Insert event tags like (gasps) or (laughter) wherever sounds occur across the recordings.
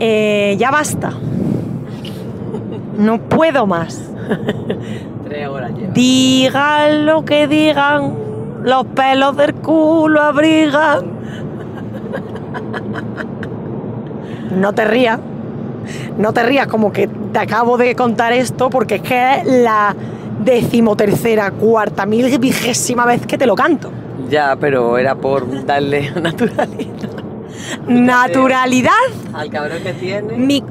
Eh, ya basta. No puedo más. (laughs) Tres horas lleva. Digan lo que digan, los pelos del culo abrigan. No te rías. No te rías como que te acabo de contar esto porque es que es la decimotercera, cuarta, mil vigésima vez que te lo canto. Ya, pero era por darle (laughs) naturalidad Naturalidad, al cabrón que tiene. mi...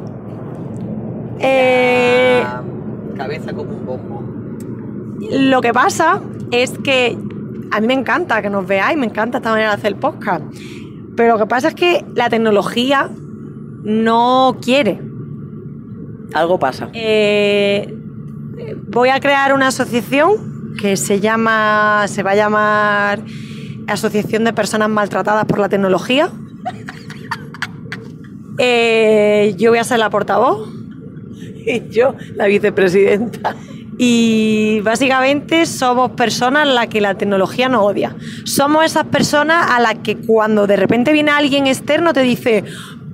Eh, cabeza como un bombo. Lo que pasa es que a mí me encanta que nos veáis, me encanta esta manera de hacer el podcast. Pero lo que pasa es que la tecnología no quiere. Algo pasa. Eh, voy a crear una asociación que se llama, se va a llamar Asociación de Personas Maltratadas por la Tecnología. Eh, yo voy a ser la portavoz. (laughs) Y yo, la vicepresidenta. Y básicamente somos personas a las que la tecnología no odia. Somos esas personas a las que cuando de repente viene alguien externo te dice,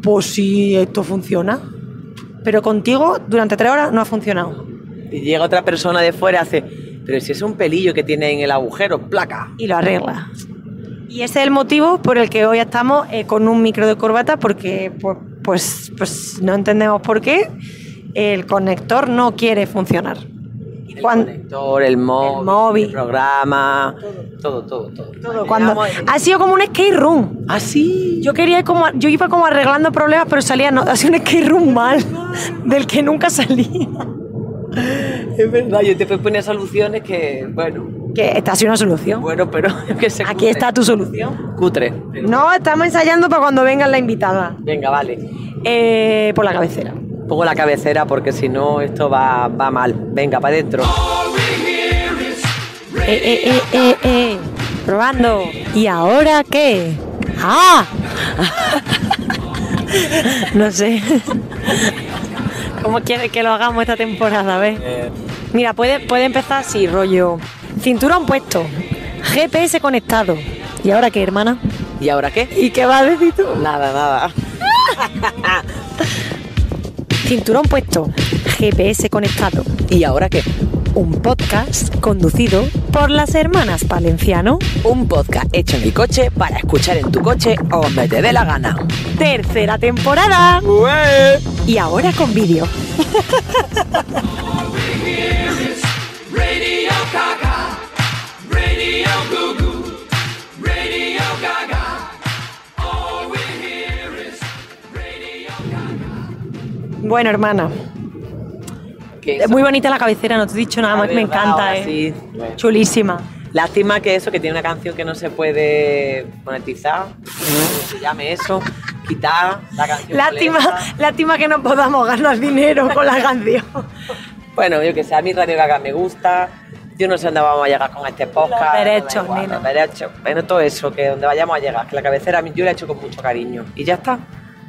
pues sí, esto funciona. Pero contigo durante tres horas no ha funcionado. Y llega otra persona de fuera y hace, pero si es un pelillo que tiene en el agujero, placa. Y lo arregla. Y ese es el motivo por el que hoy estamos eh, con un micro de corbata, porque pues, pues, pues no entendemos por qué el conector no quiere funcionar. El cuan- conector, el móvil, el, móvil. programa, todo, todo, todo. todo, cuando, Llegamos- ha sido como un skate room. Ah, sí. Yo quería ir como, yo iba como arreglando problemas, pero salía, no, hacía un skate room mal, (laughs) del que nunca salía. (laughs) Es verdad, yo te ponía soluciones que, bueno, Que esta ha sido una solución. bueno, pero (laughs) que se Aquí está tu solución. Cutre. No, estamos ensayando para cuando vengan la invitada. Venga, vale. Eh, por la cabecera. Pongo la cabecera porque si no esto va, va mal. Venga, para adentro. Eh, eh, eh, eh, eh. Probando. ¿Y ahora qué? ¡Ah! (laughs) no sé. ¿Cómo quieres que lo hagamos esta temporada? A ver. Eh, Mira, puede, puede empezar así, rollo. Cinturón puesto. GPS conectado. ¿Y ahora qué, hermana? ¿Y ahora qué? ¿Y qué vas a decir tú? Nada, nada. (laughs) Cinturón puesto. GPS conectado. ¿Y ahora qué? Un podcast conducido por las hermanas Palenciano. Un podcast hecho en el coche para escuchar en tu coche o donde te dé la gana. Tercera temporada. Y ahora con vídeo. Bueno, hermana. Es muy bonita la cabecera, no te he dicho nada La más, me verdad, encanta, ahora eh. sí. Chulísima. Lástima que eso, que tiene una canción que no se puede monetizar. Se llame eso. Quitar la canción. Lástima, molesta. lástima que no podamos ganar dinero con la canción. Bueno, yo que sé, a mí Radio Gaga me gusta. Yo no sé dónde vamos a llegar con este podcast. Los derechos, igual. Los derechos. Bueno, todo eso, que donde vayamos a llegar. Que la cabecera yo la he hecho con mucho cariño. Y ya está.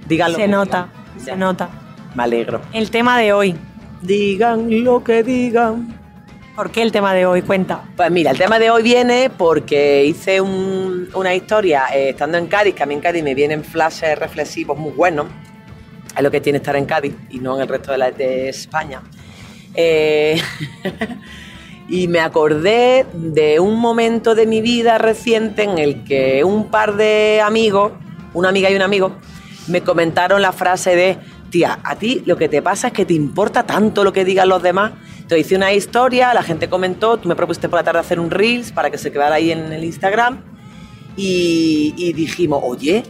Díganlo. Se nota, se nota. Me alegro. El tema de hoy. Digan lo que digan. ¿Por qué el tema de hoy? Cuenta. Pues mira, el tema de hoy viene porque hice un- una historia eh, estando en Cádiz, que a mí en Cádiz me vienen flashes reflexivos muy buenos. Es lo que tiene estar en Cádiz y no en el resto de España. Eh, (laughs) y me acordé de un momento de mi vida reciente en el que un par de amigos, una amiga y un amigo, me comentaron la frase de, tía, a ti lo que te pasa es que te importa tanto lo que digan los demás. Entonces hice una historia, la gente comentó, tú me propusiste por la tarde hacer un Reels para que se quedara ahí en el Instagram y, y dijimos, oye,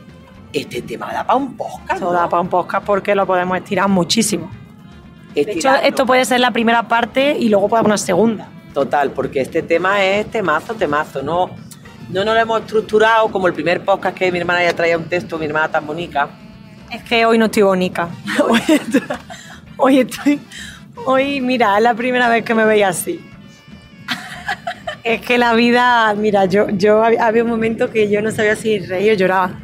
este tema da para un podcast. Esto da para un podcast porque lo podemos estirar muchísimo. De hecho, esto puede ser la primera parte y luego haber una segunda. Total, porque este tema es temazo, temazo. No, no nos lo hemos estructurado como el primer podcast que mi hermana ya traía un texto, mi hermana tan bonita. Es que hoy no estoy bonita. (laughs) Hoy estoy, hoy estoy. Hoy, mira, es la primera vez que me veía así. Es que la vida, mira, yo, yo hab- había un momento que yo no sabía si reír o lloraba.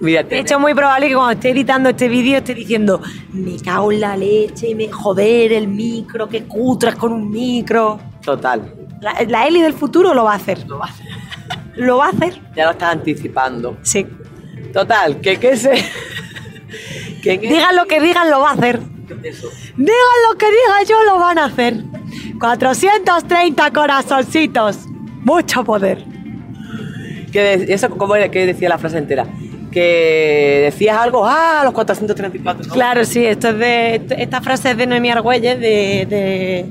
Mira, De hecho, es muy probable que cuando esté editando este vídeo esté diciendo, me cago en la leche, me joder el micro, que cutras con un micro. total. La, la Eli del futuro lo va a hacer. Lo va a hacer. (laughs) Lo va a hacer. Ya lo estás anticipando. Sí. Total, que qué se, (laughs) ¿Quién es? Digan lo que digan, lo va a hacer. Eso. Digan lo que diga yo, lo van a hacer. 430 corazoncitos. Mucho poder. Que eso, ¿Cómo era que decía la frase entera? Que decías algo, ah, los 434. ¿no? Claro, sí, esto es de. Esta frase es de Noemí Argüelles, de. de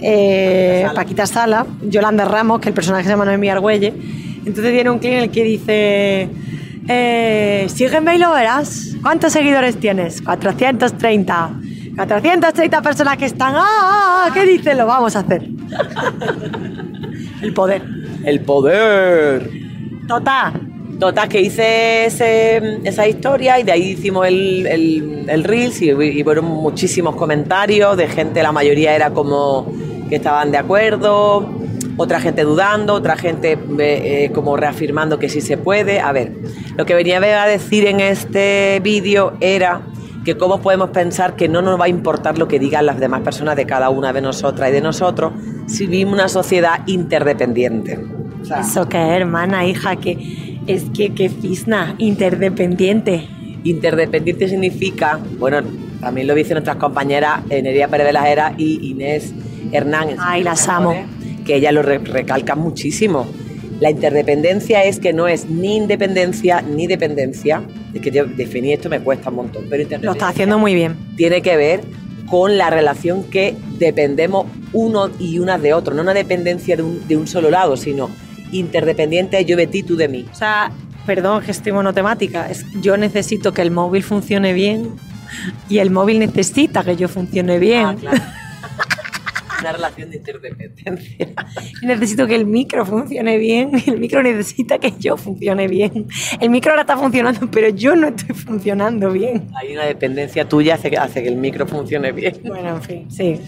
eh, Sala. Paquita Sala, Yolanda Ramos, que el personaje se llama Noemí Argüelles. Entonces tiene un clip en el que dice. Eh, sígueme y lo verás. ¿Cuántos seguidores tienes? 430. 430 personas que están. ¡Ah! ¿Qué dice? Lo vamos a hacer. (laughs) el poder. El poder. Total. Total, que hice ese- esa historia y de ahí hicimos el, el, el Reels y, y fueron muchísimos comentarios de gente, la mayoría era como que estaban de acuerdo, otra gente dudando, otra gente eh, eh, como reafirmando que sí se puede. A ver, lo que venía a decir en este vídeo era que cómo podemos pensar que no nos va a importar lo que digan las demás personas de cada una de nosotras y de nosotros si vivimos una sociedad interdependiente. O sea, Eso que hermana, hija, que es que, que fisna, interdependiente. Interdependiente significa, bueno, también lo dicen nuestras compañeras Nerea Pérez de la Hera y Inés Hernán. Ay, las presentaciones, Que ellas lo re- recalcan muchísimo. La interdependencia es que no es ni independencia ni dependencia. Es que yo definir esto me cuesta un montón, pero Lo interdependencia está haciendo muy bien. tiene que ver con la relación que dependemos uno y una de otro, no una dependencia de un, de un solo lado, sino interdependiente yo de ti, tú de mí. O sea, perdón que estoy monotemática, es yo necesito que el móvil funcione bien y el móvil necesita que yo funcione bien. Ah, claro. (laughs) Una relación de interdependencia. (laughs) Necesito que el micro funcione bien (laughs) el micro necesita que yo funcione bien. El micro ahora está funcionando, pero yo no estoy funcionando bien. Hay una dependencia tuya hace que, hace que el micro funcione bien. Bueno, en fin, sí.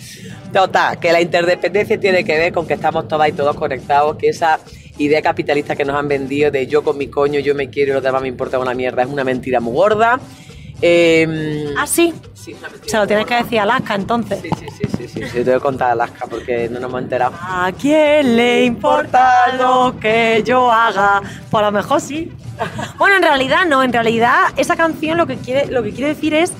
Total, que la interdependencia tiene que ver con que estamos todas y todos conectados, que esa idea capitalista que nos han vendido de yo con mi coño, yo me quiero y los demás me importa una mierda, es una mentira muy gorda. Eh, Ah, sí. sí, Se lo tienes que decir a Alaska entonces. Sí, sí, sí, sí, sí, sí, te voy a contar Alaska porque no nos hemos enterado. ¿A quién le importa lo que yo haga? Pues a lo mejor sí. Bueno, en realidad no, en realidad esa canción lo que quiere, lo que quiere decir es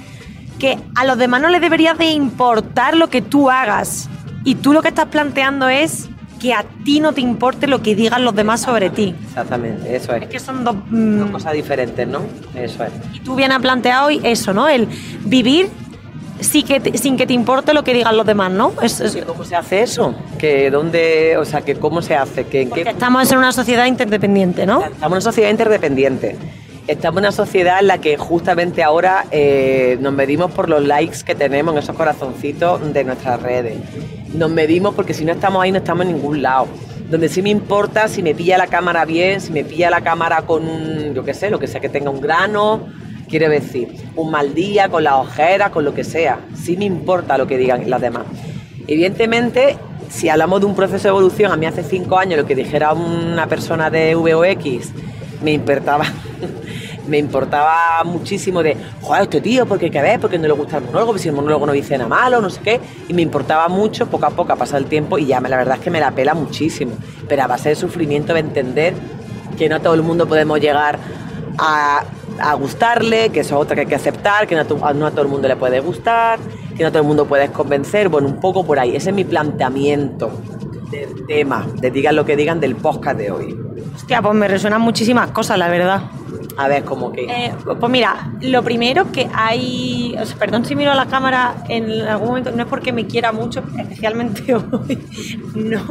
que a los demás no les debería de importar lo que tú hagas. Y tú lo que estás planteando es que a ti no te importe lo que digan los demás sobre ti. Exactamente, eso es. Es que son dos... mm, cosas diferentes, ¿no? Eso es. y tú bien has planteado hoy eso, ¿no? El vivir sin que te, sin que te importe lo que digan los demás, ¿no? Es- es- ¿Que ¿Cómo se hace eso? Que dónde, o sea, que cómo se hace, que porque qué estamos en una sociedad interdependiente, ¿no? Estamos en una sociedad interdependiente. Estamos en una sociedad en la que justamente ahora eh, nos medimos por los likes que tenemos en esos corazoncitos de nuestras redes. Nos medimos porque si no estamos ahí no estamos en ningún lado. Donde sí me importa si me pilla la cámara bien, si me pilla la cámara con un, yo qué sé, lo que sea que tenga un grano, quiero decir, un mal día, con las ojeras, con lo que sea. Sí me importa lo que digan las demás. Evidentemente, si hablamos de un proceso de evolución, a mí hace cinco años lo que dijera una persona de VOX me importaba, (laughs) me importaba muchísimo de, joder, este tío, porque qué ves, porque no le gusta el monólogo, si el monólogo no dice nada malo, no sé qué, y me importaba mucho, poco a poco, a pasar el tiempo, y ya la verdad es que me la pela muchísimo, pero a base de sufrimiento de entender que no todo el mundo podemos llegar a, gustarle, que eso es otra que hay que aceptar, que no a, todo el mundo le puede gustar, que no todo el mundo puedes convencer, bueno, un poco por ahí, ese es mi planteamiento del tema, de digan lo que digan del podcast de hoy. Hostia, pues me resuenan muchísimas cosas, la verdad. A ver, como que... Eh, pues mira, lo primero que hay, o sea, perdón si miro a la cámara en algún momento, no es porque me quiera mucho, especialmente (laughs) hoy, no,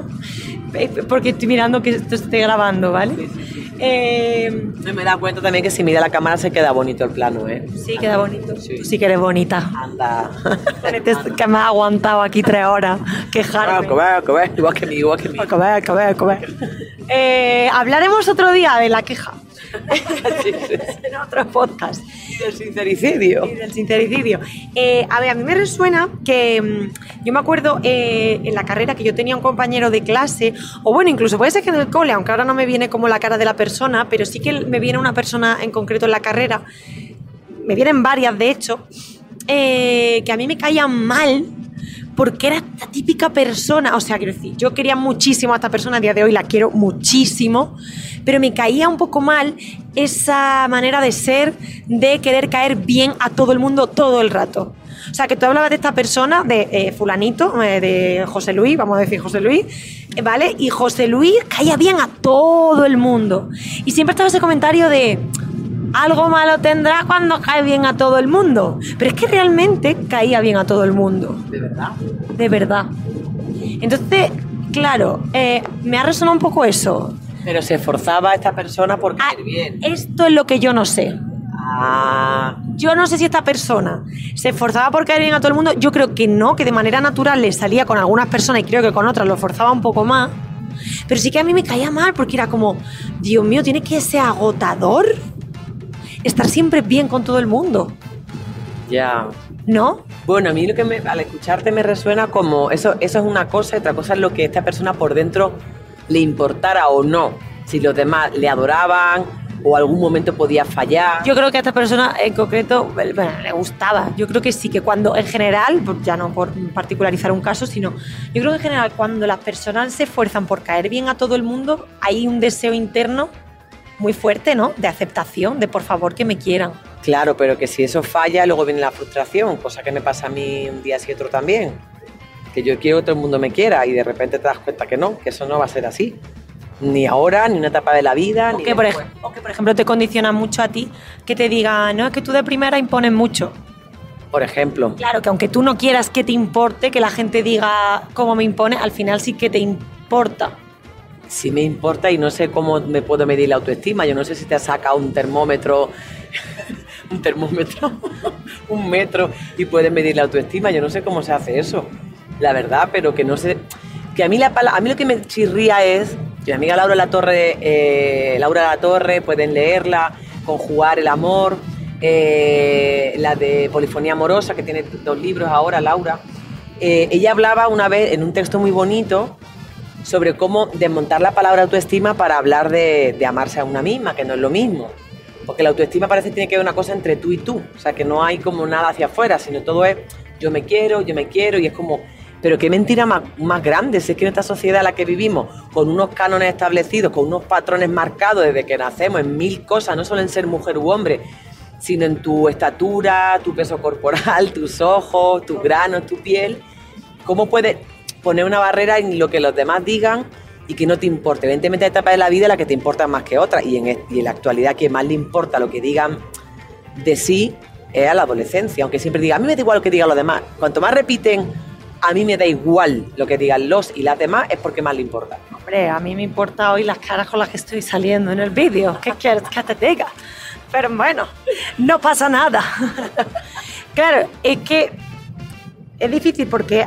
eh, porque estoy mirando que esto esté grabando, ¿vale? Eh, No, me da cuenta también que si mira la cámara se queda bonito el plano, ¿eh? sí, queda bonito. Sí. Sí que eres bonita. Anda. Este- que me ha aguantado aquí tres horas, quejarme. que ver, igual que mí, igual que mí. Que ver. (laughs) Eh, hablaremos otro día de la queja. (laughs) Sí, sí. en otro podcast. Y del sincericidio. Y del sincericidio. Eh, a ver, a mí me resuena que mm, yo me acuerdo eh, en la carrera que yo tenía un compañero de clase, o bueno, incluso puede ser que en el cole, aunque ahora no me viene como la cara de la persona, pero sí que me viene una persona en concreto en la carrera, me vienen varias de hecho, eh, que a mí me caían mal porque era esta típica persona, o sea, quiero decir, yo quería muchísimo a esta persona, a día de hoy la quiero muchísimo, pero me caía un poco mal esa manera de ser, de querer caer bien a todo el mundo todo el rato. O sea, que tú hablabas de esta persona, de eh, fulanito, eh, de José Luis, vamos a decir José Luis, eh, ¿vale? Y José Luis caía bien a todo el mundo. Y siempre estaba ese comentario de, algo malo tendrá cuando cae bien a todo el mundo. Pero es que realmente caía bien a todo el mundo. ¿De verdad? De verdad. Entonces, claro, eh, me ha resonado un poco eso. Pero se esforzaba esta persona por Ah, caer bien. Esto es lo que yo no sé. Ah, Yo no sé si esta persona se esforzaba por caer bien a todo el mundo. Yo creo que no, que de manera natural le salía con algunas personas y creo que con otras lo forzaba un poco más. Pero sí que a mí me caía mal porque era como, Dios mío, tiene que ser agotador estar siempre bien con todo el mundo, ya. ¿no? Bueno, a mí lo que me, al escucharte me resuena como eso, eso es una cosa, y otra cosa es lo que esta persona por dentro le importara o no. Si los demás le adoraban o algún momento podía fallar. Yo creo que a esta persona en concreto bueno, le gustaba. Yo creo que sí, que cuando en general, ya no por particularizar un caso, sino yo creo que en general cuando las personas se esfuerzan por caer bien a todo el mundo, hay un deseo interno muy fuerte, ¿no? De aceptación, de por favor que me quieran. Claro, pero que si eso falla, luego viene la frustración, cosa que me pasa a mí un día y otro también. Que yo quiero que todo el mundo me quiera y de repente te das cuenta que no, que eso no va a ser así. Ni ahora, ni una etapa de la vida, O ni que, por después. ej- o que, por ejemplo, te condiciona mucho a ti que te diga, no, es que tú de primera impones mucho. Por ejemplo, Claro, que aunque tú no quieras que te importe, que la gente diga cómo me impone, al final sí que te importa. Si me importa y no sé cómo me puedo medir la autoestima. Yo no sé si te has sacado un termómetro, (laughs) un termómetro, (laughs) un metro y puedes medir la autoestima. Yo no sé cómo se hace eso, la verdad, pero que no sé. Que a mí, la, a mí lo que me chirría es que mi amiga Laura La Torre, eh, Laura La Torre, pueden leerla, conjugar el amor, eh, la de polifonía amorosa, que tiene dos libros ahora, Laura. Eh, ella hablaba una vez en un texto muy bonito sobre cómo desmontar la palabra autoestima para hablar de, de amarse a una misma, que no es lo mismo. Porque la autoestima parece que tiene que ver una cosa entre tú y tú. O sea, que no hay como nada hacia afuera, sino todo es yo me quiero, yo me quiero, y es como. Pero qué mentira más, más grande, si es que en esta sociedad en la que vivimos, con unos cánones establecidos, con unos patrones marcados desde que nacemos en mil cosas, no solo en ser mujer u hombre, sino en tu estatura, tu peso corporal, (laughs) tus ojos, tus granos, tu piel. ¿Cómo puedes poner una barrera en lo que los demás digan y que no te importe? Evidentemente hay etapas de la vida en las que te importan más que otras y en, la actualidad que más le importa lo que digan de sí es a la adolescencia, aunque siempre diga, a mí me da igual lo que digan los demás. Cuanto más repiten, a mí me da igual lo que digan los y las demás, es porque más le importa. Hombre, a mí me importa hoy las caras con las que estoy saliendo en el vídeo. ¿Qué quieres que te diga? Pero bueno, no pasa nada. (laughs) claro, es que es difícil porque,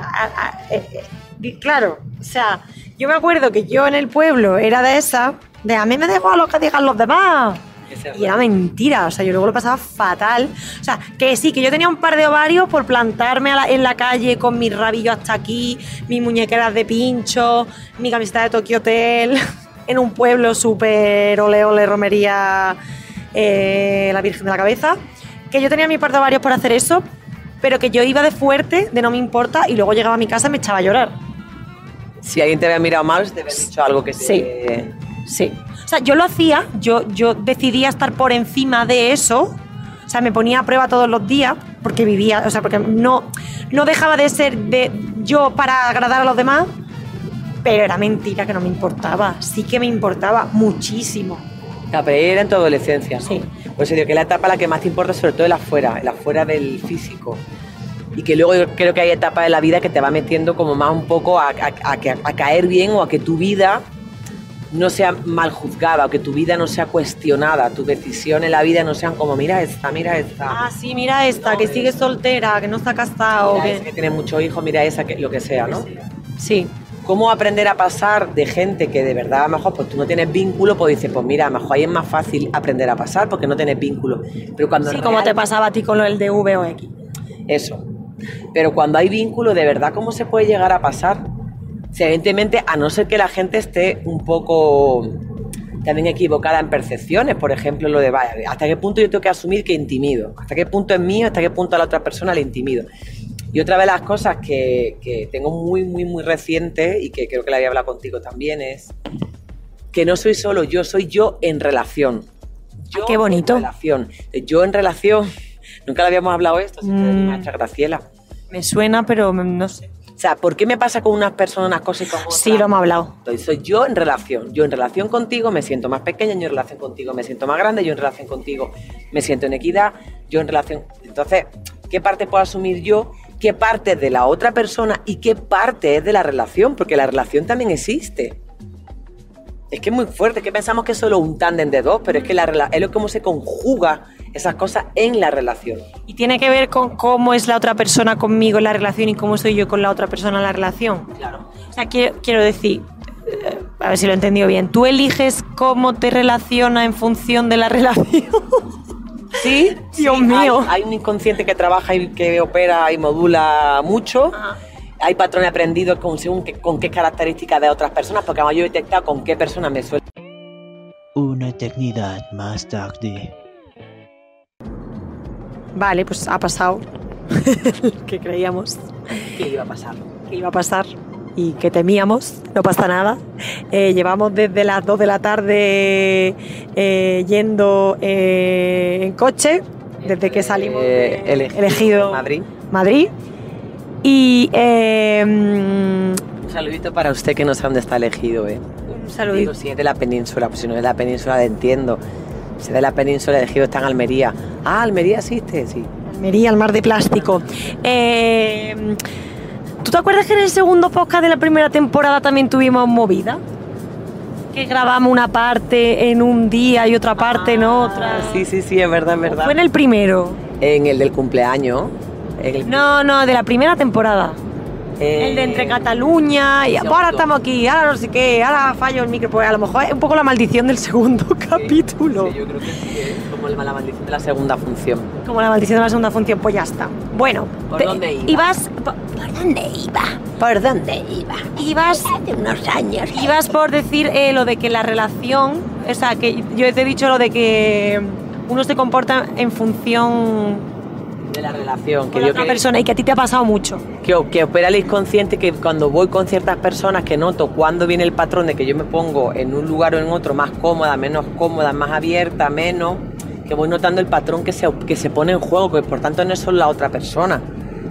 eh, claro, o sea, yo me acuerdo que yo en el pueblo era de esa, de a mí me da igual lo que digan los demás. Y era mentira, o sea, yo luego lo pasaba fatal. O sea, que sí, que yo tenía un par de ovarios por plantarme a la- en la calle con mis rabillos hasta aquí, mis muñequeras de pincho, mi camiseta de Tokyo Hotel, (laughs) en un pueblo súper ole ole romería eh, la Virgen de la Cabeza. Que yo tenía mi par de ovarios por hacer eso, pero que yo iba de fuerte, de no me importa, y luego llegaba a mi casa y me echaba a llorar. Si alguien te había mirado mal, te había dicho algo que Sí. te... Sí. O sea, yo lo hacía, yo, yo decidía estar por encima de eso. O sea, me ponía a prueba todos los días porque vivía, o sea, porque no, no dejaba de ser de yo para agradar a los demás, pero era mentira que no me importaba. Sí que me importaba muchísimo. La era en tu adolescencia. Sí. Por eso digo que la etapa la que más te importa sobre todo el afuera, el afuera del físico. Y que luego yo creo que hay etapas de la vida que te va metiendo como más un poco a, a- a a caer bien o a que tu vida no sea mal juzgada, o que tu vida no sea cuestionada, tus decisiones en la vida no sean como, mira esta, mira esta. Ah, sí, mira esta, que sigue soltera, que no está casado. mira que- esa que tiene muchos hijos, mira esa, que, lo que sea, ¿no? Sí. ¿Cómo aprender a pasar de gente que de verdad a lo mejor pues tú no tienes vínculo, pues dices, pues mira, a lo mejor ahí es más fácil aprender a pasar porque no tienes vínculo. Pero cuando Sí, en como te real- pasaba a ti con lo del de V o X. Eso. Pero cuando hay vínculo, de verdad, ¿cómo se puede llegar a pasar? O sea, evidentemente, a no ser que la gente esté un poco también equivocada en percepciones, por ejemplo, lo de, vaya, ¿hasta qué punto yo tengo que asumir que intimido? ¿Hasta qué punto es mío? ¿Hasta qué punto a la otra persona le intimido? Y otra de las cosas que, que tengo muy, muy, muy reciente y que creo que la había hablado contigo también es que no soy solo yo, soy yo en relación. Yo Ah, qué bonito. En relación. Yo en relación. Nunca le habíamos hablado esto, mi Mm. maestra Graciela. Me suena, pero no sé. O sea, ¿por qué me pasa con unas personas unas cosas y con otras? Sí, lo hemos hablado. Entonces, soy yo en relación. Yo en relación contigo me siento más pequeña, yo en relación contigo me siento más grande, yo en relación contigo me siento en equidad, yo en relación... Entonces, ¿qué parte puedo asumir yo? ¿Qué parte es de la otra persona y qué parte es de la relación? Porque la relación también existe. Es que es muy fuerte, que pensamos que es solo un tándem de dos, pero es que la es lo cómo se conjuga esas cosas en la relación. Y tiene que ver con cómo es la otra persona conmigo en la relación y cómo soy yo con la otra persona en la relación. Claro. O sea, quiero, quiero decir, eh, a ver si lo he entendido bien, tú eliges cómo te relaciona en función de la (laughs) relación. Sí, Dios sí, mío. Hay, hay un inconsciente que trabaja y que opera y modula mucho. Hay patrones aprendidos con, según qué- con qué características de otras personas, porque además yo he detectado con qué personas me suele. Una eternidad más tarde. Vale, pues ha pasado lo (laughs) que creíamos ¿Qué iba a pasar? que iba a pasar y que temíamos, no pasa nada. Eh, llevamos desde las 2 de la tarde eh, yendo eh, en coche, desde que salimos de elegido, elegido Madrid. Madrid. Y mm, Un saludito para usted que no sabe dónde está elegido, ¿eh? un saludito. si es de la península, pues si no es de la península, le entiendo. Si es de la península, elegido está en Almería. Ah, Almería existe, sí. Almería, el mar de plástico. Eh, ¿Tú te acuerdas que en el segundo podcast de la primera temporada también tuvimos movida? Que grabamos una parte en un día y otra parte en otra. Ah, Sí, sí, sí, es verdad, es verdad. Fue en el primero. En el del cumpleaños. En el, No, no, de la primera temporada. Eh, El de entre Cataluña y ahora estamos aquí, ahora no sé qué, ahora fallo el micro. Pues a lo mejor es un poco la maldición del segundo (laughs) capítulo. Sí, yo creo que sí, es como la maldición de la segunda función. Como la maldición de la segunda función, pues ya está. Bueno, ¿Por dónde iba? ibas. ¿Por por dónde iba? ¿Por dónde iba? Ibas. Hace unos años. Ibas por decir eh, lo de que la relación. O sea, que yo te he dicho lo de que uno se comporta en función De la relación. con Que yo otra que, persona y que a ti te ha pasado mucho. que, que opera el inconsciente que cuando voy con ciertas personas que noto cuando viene el patrón de que yo me pongo en un lugar o en otro más cómoda, menos cómoda, más abierta, menos, que voy notando el patrón que se, que se pone en juego, que por tanto no es solo la otra persona,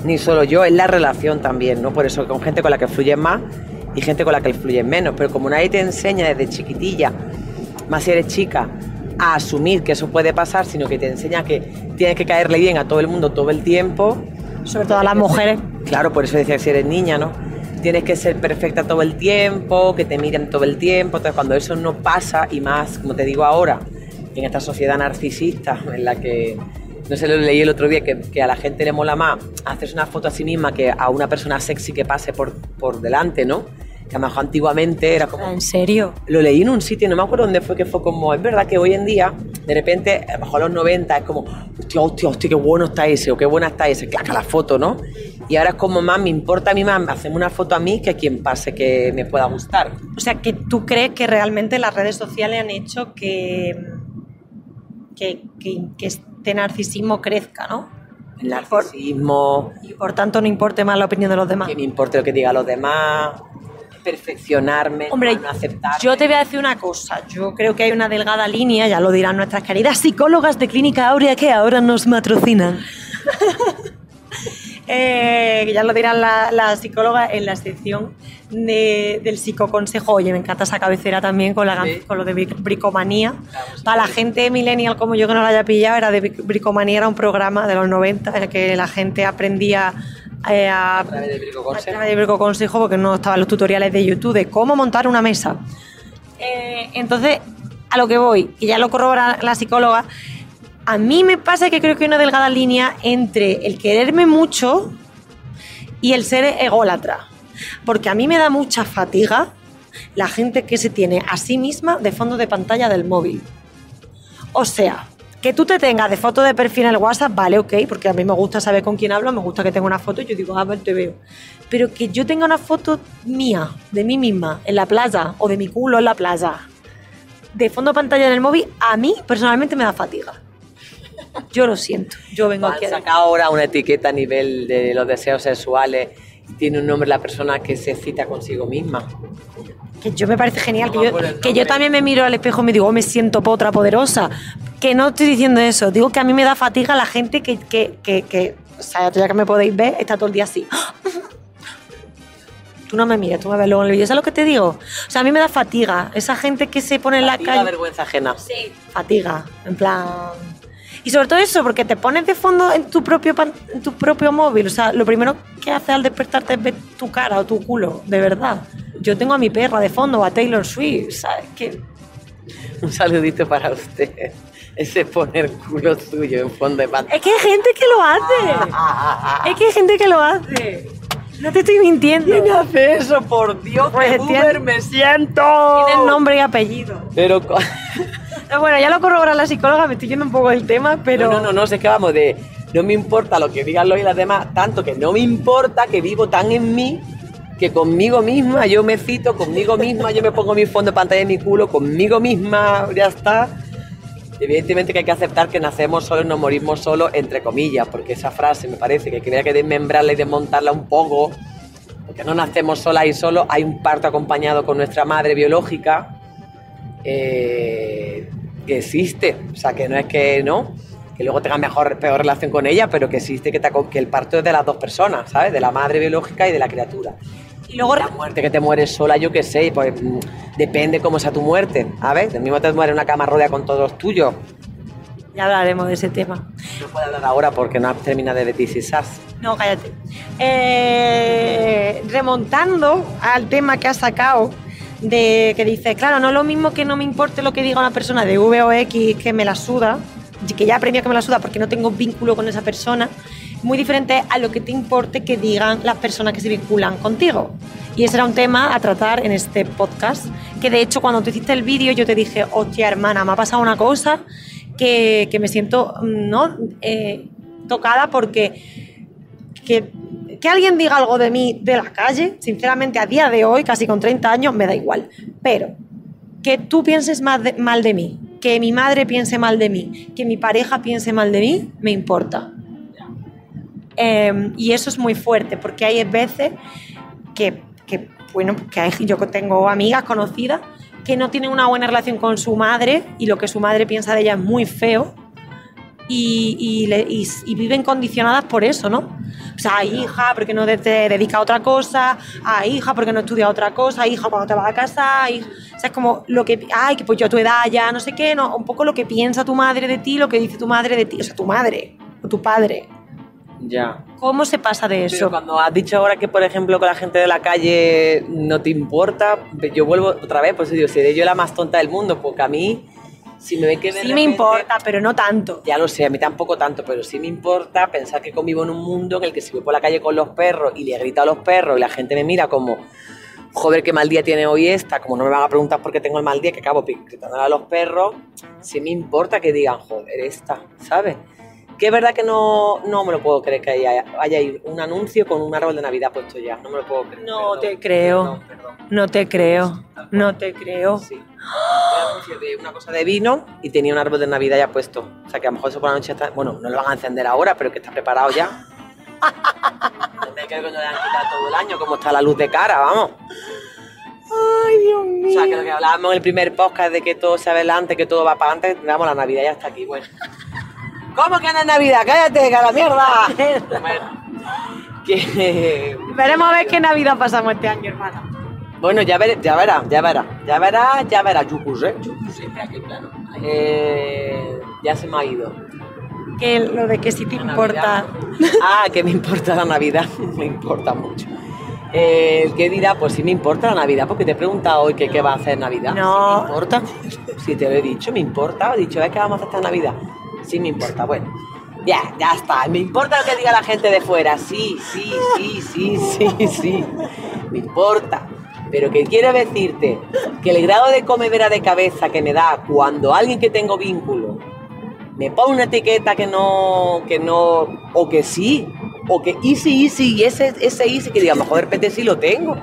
ni solo yo, es la relación también, ¿no? Por eso con gente con la que fluyes más y gente con la que fluyes menos, pero como nadie te enseña desde chiquitilla, más si eres chica, a asumir que eso puede pasar, sino que te enseña que tienes que caerle bien a todo el mundo todo el tiempo, Sobre todo a las mujeres. Claro, por eso decía que si eres niña, ¿no? Tienes que ser perfecta todo el tiempo, que te miren todo el tiempo. Entonces, cuando eso no pasa, y más, como te digo ahora, en esta sociedad narcisista en la que, no sé, lo leí el otro día, que, que a la gente le mola más hacerse una foto a sí misma que a una persona sexy que pase por, por delante, ¿no? Que a lo mejor antiguamente era como, ¿En serio? lo leí en un sitio, no me acuerdo dónde fue, que fue como, es verdad que hoy en día, de repente, a lo mejor los 90 es como, hostia, hostia, hostia, qué bueno está ese, o qué buena está ese, claca la foto, ¿no? Y ahora es como más, me importa a mí más hacerme una foto a mí que a quien pase que me pueda gustar. O sea, que tú crees que realmente las redes sociales han hecho que, que, que- que este narcisismo crezca, ¿no? El narcisismo, Y por tanto no importe más la opinión de los demás. que me importe lo que diga los demás, perfeccionarme, Hombre, no aceptar. yo te voy a decir una cosa. Yo creo que hay una delgada línea, ya lo dirán nuestras queridas psicólogas de Clínica Aurea que ahora nos matrocinan. (laughs) Eh, ya lo dirán la, la psicóloga en la sección de- del psicoconsejo. Oye, me encanta esa cabecera también con, la, Sí. con lo de bric- bricomanía. Para la gente millennial como yo que no lo haya pillado, era de bric- bricomanía, era un programa de los 90 en el que la gente aprendía eh, a, A través de Brico a Consejo. través de Brico Consejo porque no estaban los tutoriales de YouTube de cómo montar una mesa. Eh, entonces, a lo que voy, y ya lo corrobora la psicóloga, a mí me pasa que creo que hay una delgada línea entre el quererme mucho y el ser ególatra. Porque a mí me da mucha fatiga la gente que se tiene a sí misma de fondo de pantalla del móvil. O sea, que tú te tengas de foto de perfil en el WhatsApp, vale, ok, porque a mí me gusta saber con quién hablo, me gusta que tenga una foto y yo digo, ah, ver, te veo. Pero que yo tenga una foto mía, de mí misma, en la playa, o de mi culo en la playa, de fondo pantalla en el móvil, a mí personalmente me da fatiga. Yo lo siento, yo vengo aquí a sacado ahora una etiqueta a nivel de los deseos sexuales y tiene un nombre la persona que se cita consigo misma. Que yo me parece genial, que, yo, que también me miro al espejo y me digo, "Oh, me siento potra poderosa. Que no estoy diciendo eso, digo que a mí me da fatiga la gente que, que, que, que- o sea, ya que me podéis ver, está todo el día así. (gasps) Tú no me mires, tú me ves luego en el vídeo, ¿sabes lo que te digo? O sea, a mí me da fatiga, esa gente que se pone en la Fatiga, calle... vergüenza ajena. Sí, fatiga, en plan... Y sobre todo eso, porque te pones de fondo en tu propio en tu propio móvil. O sea, lo primero que haces al despertarte es ver tu cara o tu culo, de verdad. Yo tengo a mi perra de fondo, a Taylor Swift, ¿sabes? Que (laughs) Un saludito para usted. Ese poner culo suyo en fondo de pantalla. es que hay gente que lo hace. Es que hay gente que lo hace. No te estoy mintiendo. ¿Quién hace eso? Por Dios, Pues qué tiene- boomer me siento. Tiene nombre y apellido. Pero (laughs) bueno, ya lo corrobora la psicóloga, me estoy yendo un poco del tema, pero... no, no, no, no, sé que vamos de no me importa lo que digan los y las demás, tanto que no me importa que vivo tan en mí que conmigo misma yo me cito, conmigo misma yo me pongo mi fondo de pantalla en mi culo, conmigo misma ya está. Evidentemente que hay que aceptar que nacemos solos, nos morimos solos, entre comillas, porque esa frase me parece que habría que desmembrarla y desmontarla un poco, porque no nacemos solas y solos, hay un parto acompañado con nuestra madre biológica, eh, que existe, o sea, que no es que no, que luego tengas mejor, peor relación con ella, pero que existe que, te que el parto es de las dos personas, ¿sabes? De la madre biológica y de la criatura. Y luego... La muerte que te mueres sola, yo qué sé, pues mm, depende cómo sea tu muerte, ¿sabes? Del mismo te mueres en una cama rodeada con todos los tuyos. Ya hablaremos de ese tema. No puedo hablar ahora porque no termina de Sass. No, cállate. Eh, remontando al tema que has sacado, de que dices, claro, no es lo mismo que no me importe lo que diga una persona de V o X que me la suda, que ya aprendió que me la suda porque no tengo vínculo con esa persona, muy diferente a lo que te importe que digan las personas que se vinculan contigo. Y ese era un tema a tratar en este podcast, que de hecho cuando tú hiciste el vídeo yo te dije, hostia hermana, me ha pasado una cosa que, que me siento mm, ¿no? Eh, tocada porque que, que alguien diga algo de mí de la calle, sinceramente a día de hoy, casi con 30 años, me da igual. Pero que tú pienses mal de, mí, que mi madre piense mal de mí, que mi pareja piense mal de mí, me importa. Eh, y eso es muy fuerte, porque hay veces que, bueno, que yo tengo amigas conocidas que no tienen una buena relación con su madre y lo que su madre piensa de ella es muy feo y, y le- y- y viven condicionadas por eso, ¿no? O sea, hija, porque no te dedicas a otra cosa, a hija, porque no estudias otra cosa, hija, cuando te vas a casar, hija. O sea, es como lo que, ay, que pues yo a tu edad ya no sé qué, no, un poco lo que piensa tu madre de ti, lo que dice tu madre de ti, o sea, tu madre o tu padre. Ya. ¿Cómo se pasa de Pero eso? cuando has dicho ahora que, por ejemplo, con la gente de la calle no te importa, yo vuelvo otra vez, pues digo, seré yo la más tonta del mundo, porque a mí, si me ven que de Sí me repente- importa, pero no tanto. Ya lo sé, a mí tampoco tanto, pero sí me importa pensar que convivo en un mundo en el que si voy por la calle con los perros y le grito a los perros y la gente me mira como, joder, qué mal día tiene hoy esta, como no me van a preguntar por qué tengo el mal día, que acabo gritándole a los perros, sí me importa que digan, joder, esta, ¿sabes? Que es verdad que no, no me lo puedo creer que haya, haya un anuncio con un árbol de Navidad puesto ya, no me lo puedo creer. No Perdón, te creo. perdón, perdón. No te creo, no te creo. Sí. Un anuncio de una cosa de vino y tenía un árbol de Navidad ya puesto. O sea que a lo mejor eso por la noche está. Bueno, no lo van a encender ahora, pero que está preparado ya. (laughs) Tendré que ver cuando le han quitado todo el año, como está la luz de cara, vamos. Ay, Dios mío. O sea que lo que hablábamos en el primer podcast de que todo se adelante, que todo va para adelante, vamos, la Navidad ya está aquí, bueno. ¿Cómo que no es Navidad? ¡Cállate, que a la mierda! bueno, que. Veremos a ver qué Navidad pasamos este año, hermana. Bueno, ya verás, ya verás, ya verás, ya verás, ya verás, Yucus, ¿eh? Yucus, espera, plano. Eh, ya se me ha ido. Que lo de que si te La importa. Navidad. Ah, que me importa la Navidad, (laughs) me importa mucho. Eh, el que dirá, pues sí me importa la Navidad, porque te he preguntado hoy que qué va a hacer Navidad. No. Sí me importa. Sí, te lo he dicho, me importa. He dicho, ¿ves qué vamos a hacer esta Navidad? Sí me importa, bueno. Ya, ya está. Me importa lo que diga la gente de fuera. Sí, sí, sí, sí, sí, sí. Me importa. Pero que quiero decirte que el grado de comedera de cabeza que me da cuando alguien que tengo vínculo me pone una etiqueta que no, que no, o que sí, o que easy, easy, y ese, ese easy que digamos, joder, de repente sí lo tengo,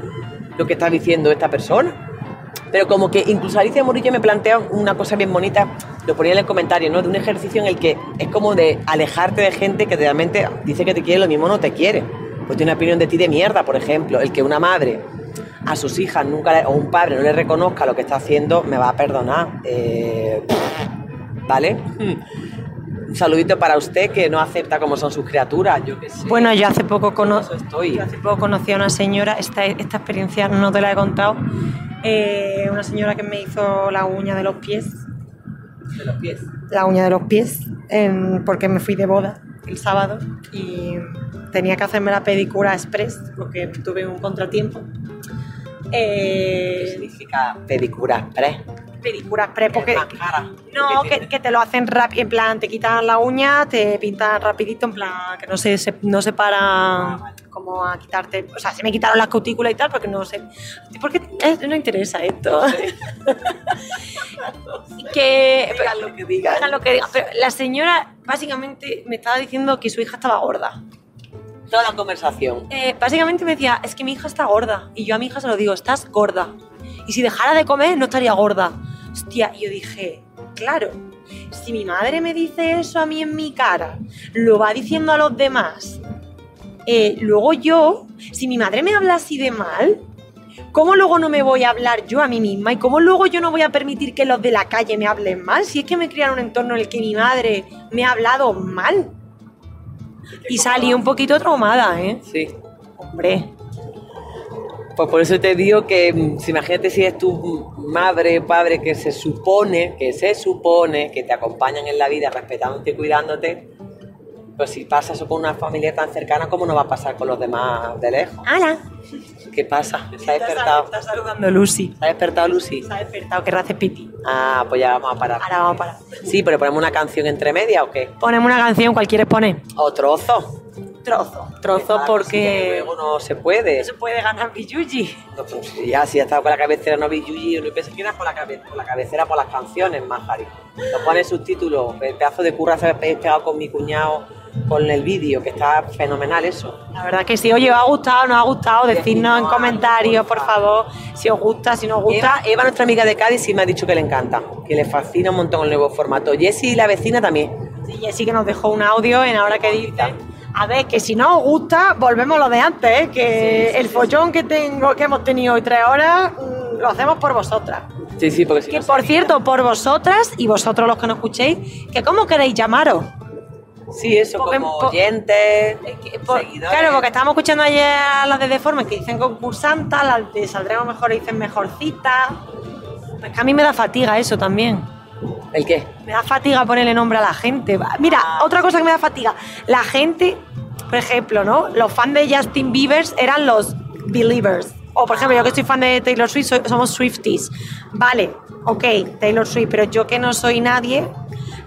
lo que está diciendo esta persona. Pero como que incluso Alicia Murillo me plantea una cosa bien bonita, lo ponía en el comentario, ¿no? De un ejercicio en el que es como de alejarte de gente que realmente dice que te quiere, lo mismo no te quiere. Pues tiene una opinión de ti de mierda, por ejemplo. El que una madre a sus hijas nunca le- o un padre no le reconozca lo que está haciendo, me va a perdonar. Eh, ¿Vale? Un saludito para usted que no acepta como son sus criaturas. Yo que sé. Bueno, yo hace poco, cono- yo hace poco conocí a una señora, esta, esta experiencia no te la he contado, eh, una señora que me hizo la uña de los pies, de los pies. la uña de los pies, en- porque me fui de boda el sábado y tenía que hacerme la pedicura express porque tuve un contratiempo. ¿Qué Eh, significa pedicura express? Es más cara. No, ¿Qué que, que te lo hacen rápido, en plan, te quitan la uña, te pintan rapidito, en plan, que no se, se- no se para como a quitarte, o sea, se me quitaron las cutículas y tal, porque no sé, porque eh, no interesa esto. (laughs) que, Digan lo que digan. digan lo que digan, pero la señora básicamente me estaba diciendo que su hija estaba gorda. Toda la conversación. Eh, básicamente me decía, es que mi hija está gorda. Y yo a mi hija se lo digo, estás gorda. Y si dejara de comer, no estaría gorda. Hostia, y yo dije, claro, si mi madre me dice eso a mí en mi cara, lo va diciendo a los demás, eh, luego yo, si mi madre me habla así de mal, ¿cómo luego no me voy a hablar yo a mí misma? ¿Y cómo luego yo no voy a permitir que los de la calle me hablen mal? Si es que me criaron en un entorno en el que mi madre me ha hablado mal. Y salí un poquito traumada, ¿eh? Sí. Hombre. Pues por eso te digo que mm, si imagínate si es tu madre, padre, que se supone, que se supone que te acompañan en la vida respetándote y cuidándote, pues si pasa eso con una familia tan cercana, ¿cómo no va a pasar con los demás de lejos? ¡Hala! ¿Qué pasa? ¿Se ha despertado? Está saludando Lucy. ¿Se ha despertado Lucy? Se ha despertado, que hace piti. Ah, pues ya vamos a parar. Ahora vamos a parar. Sí, pero ponemos una canción entre media o qué? Ponemos una canción, ¿cuál quieres poner? O trozo. Trozo. Trozo porque luego no se puede. no se puede ganar Biyuji. No, pues, ya, si ha estado con la cabecera no vi Yuyi, no pensé que era por la, cabe- por la cabecera por las canciones, más Jari. Nos pone subtítulos, el pedazo de curra se ha pegado con mi cuñado con el vídeo, que está fenomenal eso. La verdad que sí. Oye, ¿os ha gustado no os ha gustado? Decidnos en comentarios, por favor, si os gusta, si no os gusta. Eva, Eva, nuestra amiga de Cádiz, sí me ha dicho que le encanta, que le fascina un montón el nuevo formato. Jessie, la vecina, también. Sí, Jessy que nos dejó un audio en ahora que dice. A ver, que si no os gusta, volvemos a lo de antes, ¿eh? que el follón que tengo, que hemos tenido hoy tres horas, mm, lo hacemos por vosotras. Sí, sí, porque si Que no por cierto, por vosotras y vosotros los que nos escuchéis, que cómo queréis llamaros. Sí, eso, porque- como oyentes, Que por- seguidores. claro, porque estábamos escuchando ayer a las de Deforme que dicen concursantas, las de Saldremos Mejor dicen mejorcita. Es que a mí me da fatiga eso también. ¿El qué? Me da fatiga ponerle nombre a la gente. Mira, Ah. otra cosa que me da fatiga. La gente, por ejemplo, ¿no? Los fans de Justin Bieber eran los Believers. O, por ejemplo, yo que soy fan de Taylor Swift, soy- somos Swifties. Vale, ok, Taylor Swift, pero yo que no soy nadie,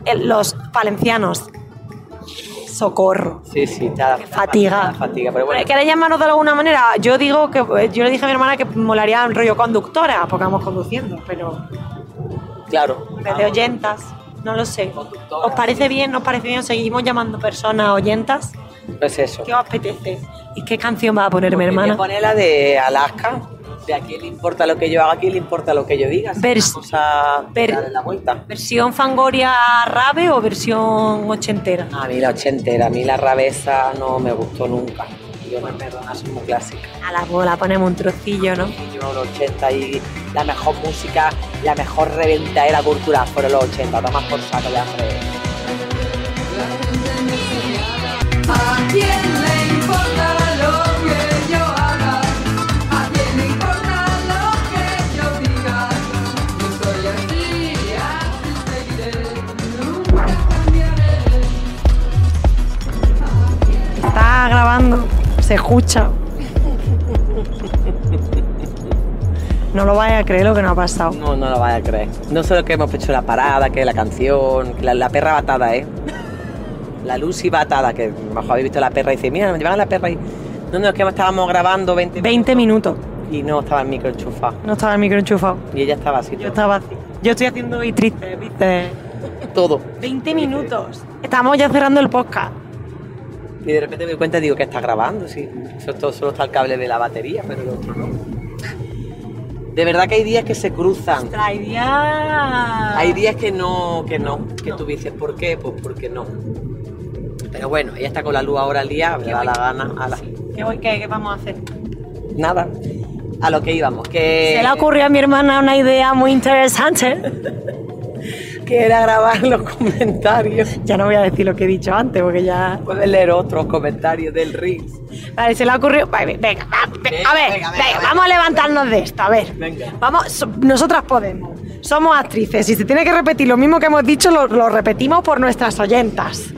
eh, los valencianos. Socorro. Sí, sí, te da, Qué fatiga. te da fatiga, pero bueno. ¿Queréis llamarnos de alguna manera? Yo digo que yo le dije a mi hermana que molaría un rollo conductora, porque vamos conduciendo, pero Claro. en vez de oyentas, no lo sé. ¿Os parece bien? ¿Nos parece bien? ¿Seguimos llamando personas oyentas? Pues eso. ¿Qué os apetece? ¿Y qué canción va a poner mi Porque voy a hermana? poner la de Alaska. De a quién le importa lo que yo haga, a quién le importa lo que yo diga. Es Vers- ver- darle la vuelta. ¿Versión Fangoria Rave o versión ochentera? A mí la ochentera, a mí la rabeza no me gustó nunca. Me muy clásica. A la bola ponemos un trocillo, ¿no? Los 80 y la mejor música, la mejor reventadera cultural fueron los 80. Tomas por saco de hambre. ¿A quién le importa lo que yo haga? ¿A quién le importa lo que yo diga? Yo soy así, así seguiré, nunca cambiaré. Está grabando, se escucha. No lo vaya a creer lo que nos ha pasado. No, no lo vaya a creer. No solo que hemos hecho la parada, que la canción, que la, la perra batada, ¿eh? La Lucy batada, que mejor habéis visto la perra y dice, mira, me llevan a la perra y... No, no, es que estábamos grabando 20 20 minutos. y no estaba el micro enchufado. No estaba el micro enchufado. Y ella estaba así. Yo estaba así. Yo estoy haciendo hoy triste, ¿viste? todo. 20 minutos. Estamos ya cerrando el podcast. Y de repente me doy cuenta y digo que está grabando, sí. Eso todo, solo está el cable de la batería, pero el otro no. De verdad que hay días que se cruzan. Hay días... Hay días que no, que no, que tú dices, ¿por qué? Pues porque no. Pero bueno, ella está con la luz ahora al día, me da la gana. A la... ¿Qué, voy- qué- qué vamos a hacer? Nada, a lo que íbamos, que... Se le ocurrió a mi hermana una idea muy interesante. (laughs) que era grabar los comentarios. Ya no voy a decir lo que he dicho antes porque ya... Puedes leer otros comentarios del Reels. Vale, se le ha ocurrido... Vale, venga, va- Venga, a ver, venga, venga, vamos a levantarnos de esto, a ver. Venga. Vamos, so- nosotras podemos. Somos actrices. Si se tiene que repetir lo mismo que hemos dicho, lo, lo repetimos por nuestras oyentas.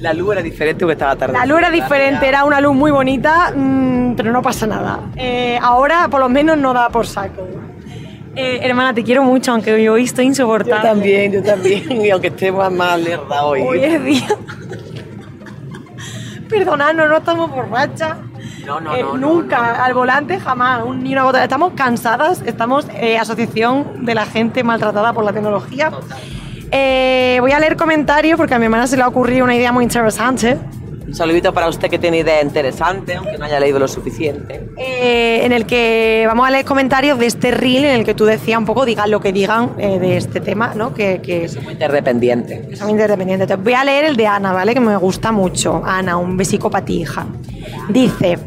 La luz era diferente porque estaba tarde. La luz era diferente, era una luz muy bonita, mm, pero no pasa nada. Eh, ahora, por lo menos, no da por saco. Eh, hermana, te quiero mucho, aunque hoy estoy Yo insoportable. también, yo también. (laughs) Y aunque esté más mal lerda hoy. Hoy es día. Perdonadnos, no estamos borrachas. No, no, Eh, no, no, nunca, al volante jamás, un- ni una gota. Estamos cansadas, estamos eh, asociación de la gente maltratada por la tecnología. Eh, voy a leer comentarios porque a mi hermana se le ha ocurrido una idea muy interesante. Un saludito para usted que tiene idea interesante, aunque no haya leído lo suficiente. eh, en el que vamos a leer comentarios de este reel en el que tú decías un poco, digan lo que digan eh, de este tema, ¿no? Que, que muy interdependiente. que son interdependientes. Te voy a leer el de Ana, ¿vale? Que me gusta mucho. Ana, un besico para ti, hija. Dice,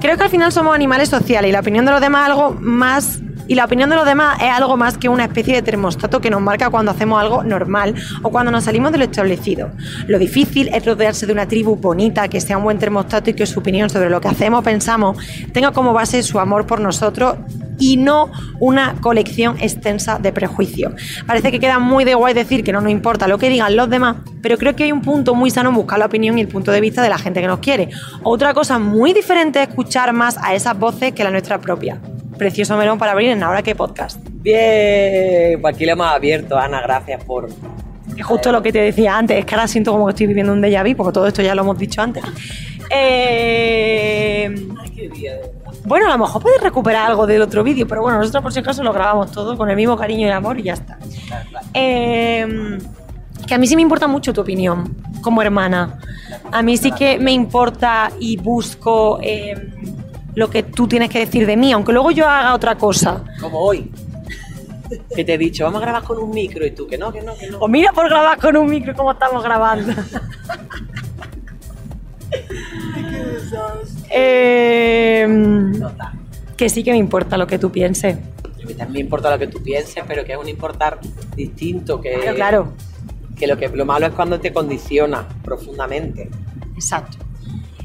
creo que al final somos animales sociales y la opinión de los demás algo más... Y la opinión de los demás es algo más que una especie de termostato que nos marca cuando hacemos algo normal o cuando nos salimos de lo establecido. Lo difícil es rodearse de una tribu bonita, que sea un buen termostato y que su opinión sobre lo que hacemos pensamos tenga como base su amor por nosotros y no una colección extensa de prejuicios. Parece que queda muy de guay decir que no nos importa lo que digan los demás, pero creo que hay un punto muy sano en buscar la opinión y el punto de vista de la gente que nos quiere. Otra cosa muy diferente es escuchar más a esas voces que la nuestra propia. Precioso melón para abrir en Ahora que podcast. Bien, pues aquí lo hemos abierto, Ana, gracias por... Es justo lo que te decía antes, es que ahora siento como que estoy viviendo un déjà vu, porque todo esto ya lo hemos dicho antes. Eh, Bueno, a lo mejor puedes recuperar algo del otro vídeo, pero bueno, nosotros por si acaso lo grabamos todo con el mismo cariño y amor y ya está. Eh, que a mí sí me importa mucho tu opinión como hermana. A mí sí que me importa y busco eh, lo que tú tienes que decir de mí, aunque luego yo haga otra cosa. Como hoy. Que te he dicho, vamos a grabar con un micro y tú, que no, que no, que no. O mira por grabar con un micro cómo estamos grabando. (laughs) Eh, que sí que me importa lo que tú pienses. A mí también me importa lo que tú pienses, pero que es un importar distinto, que, Claro, claro. que lo que lo malo es cuando te condiciona profundamente. Exacto.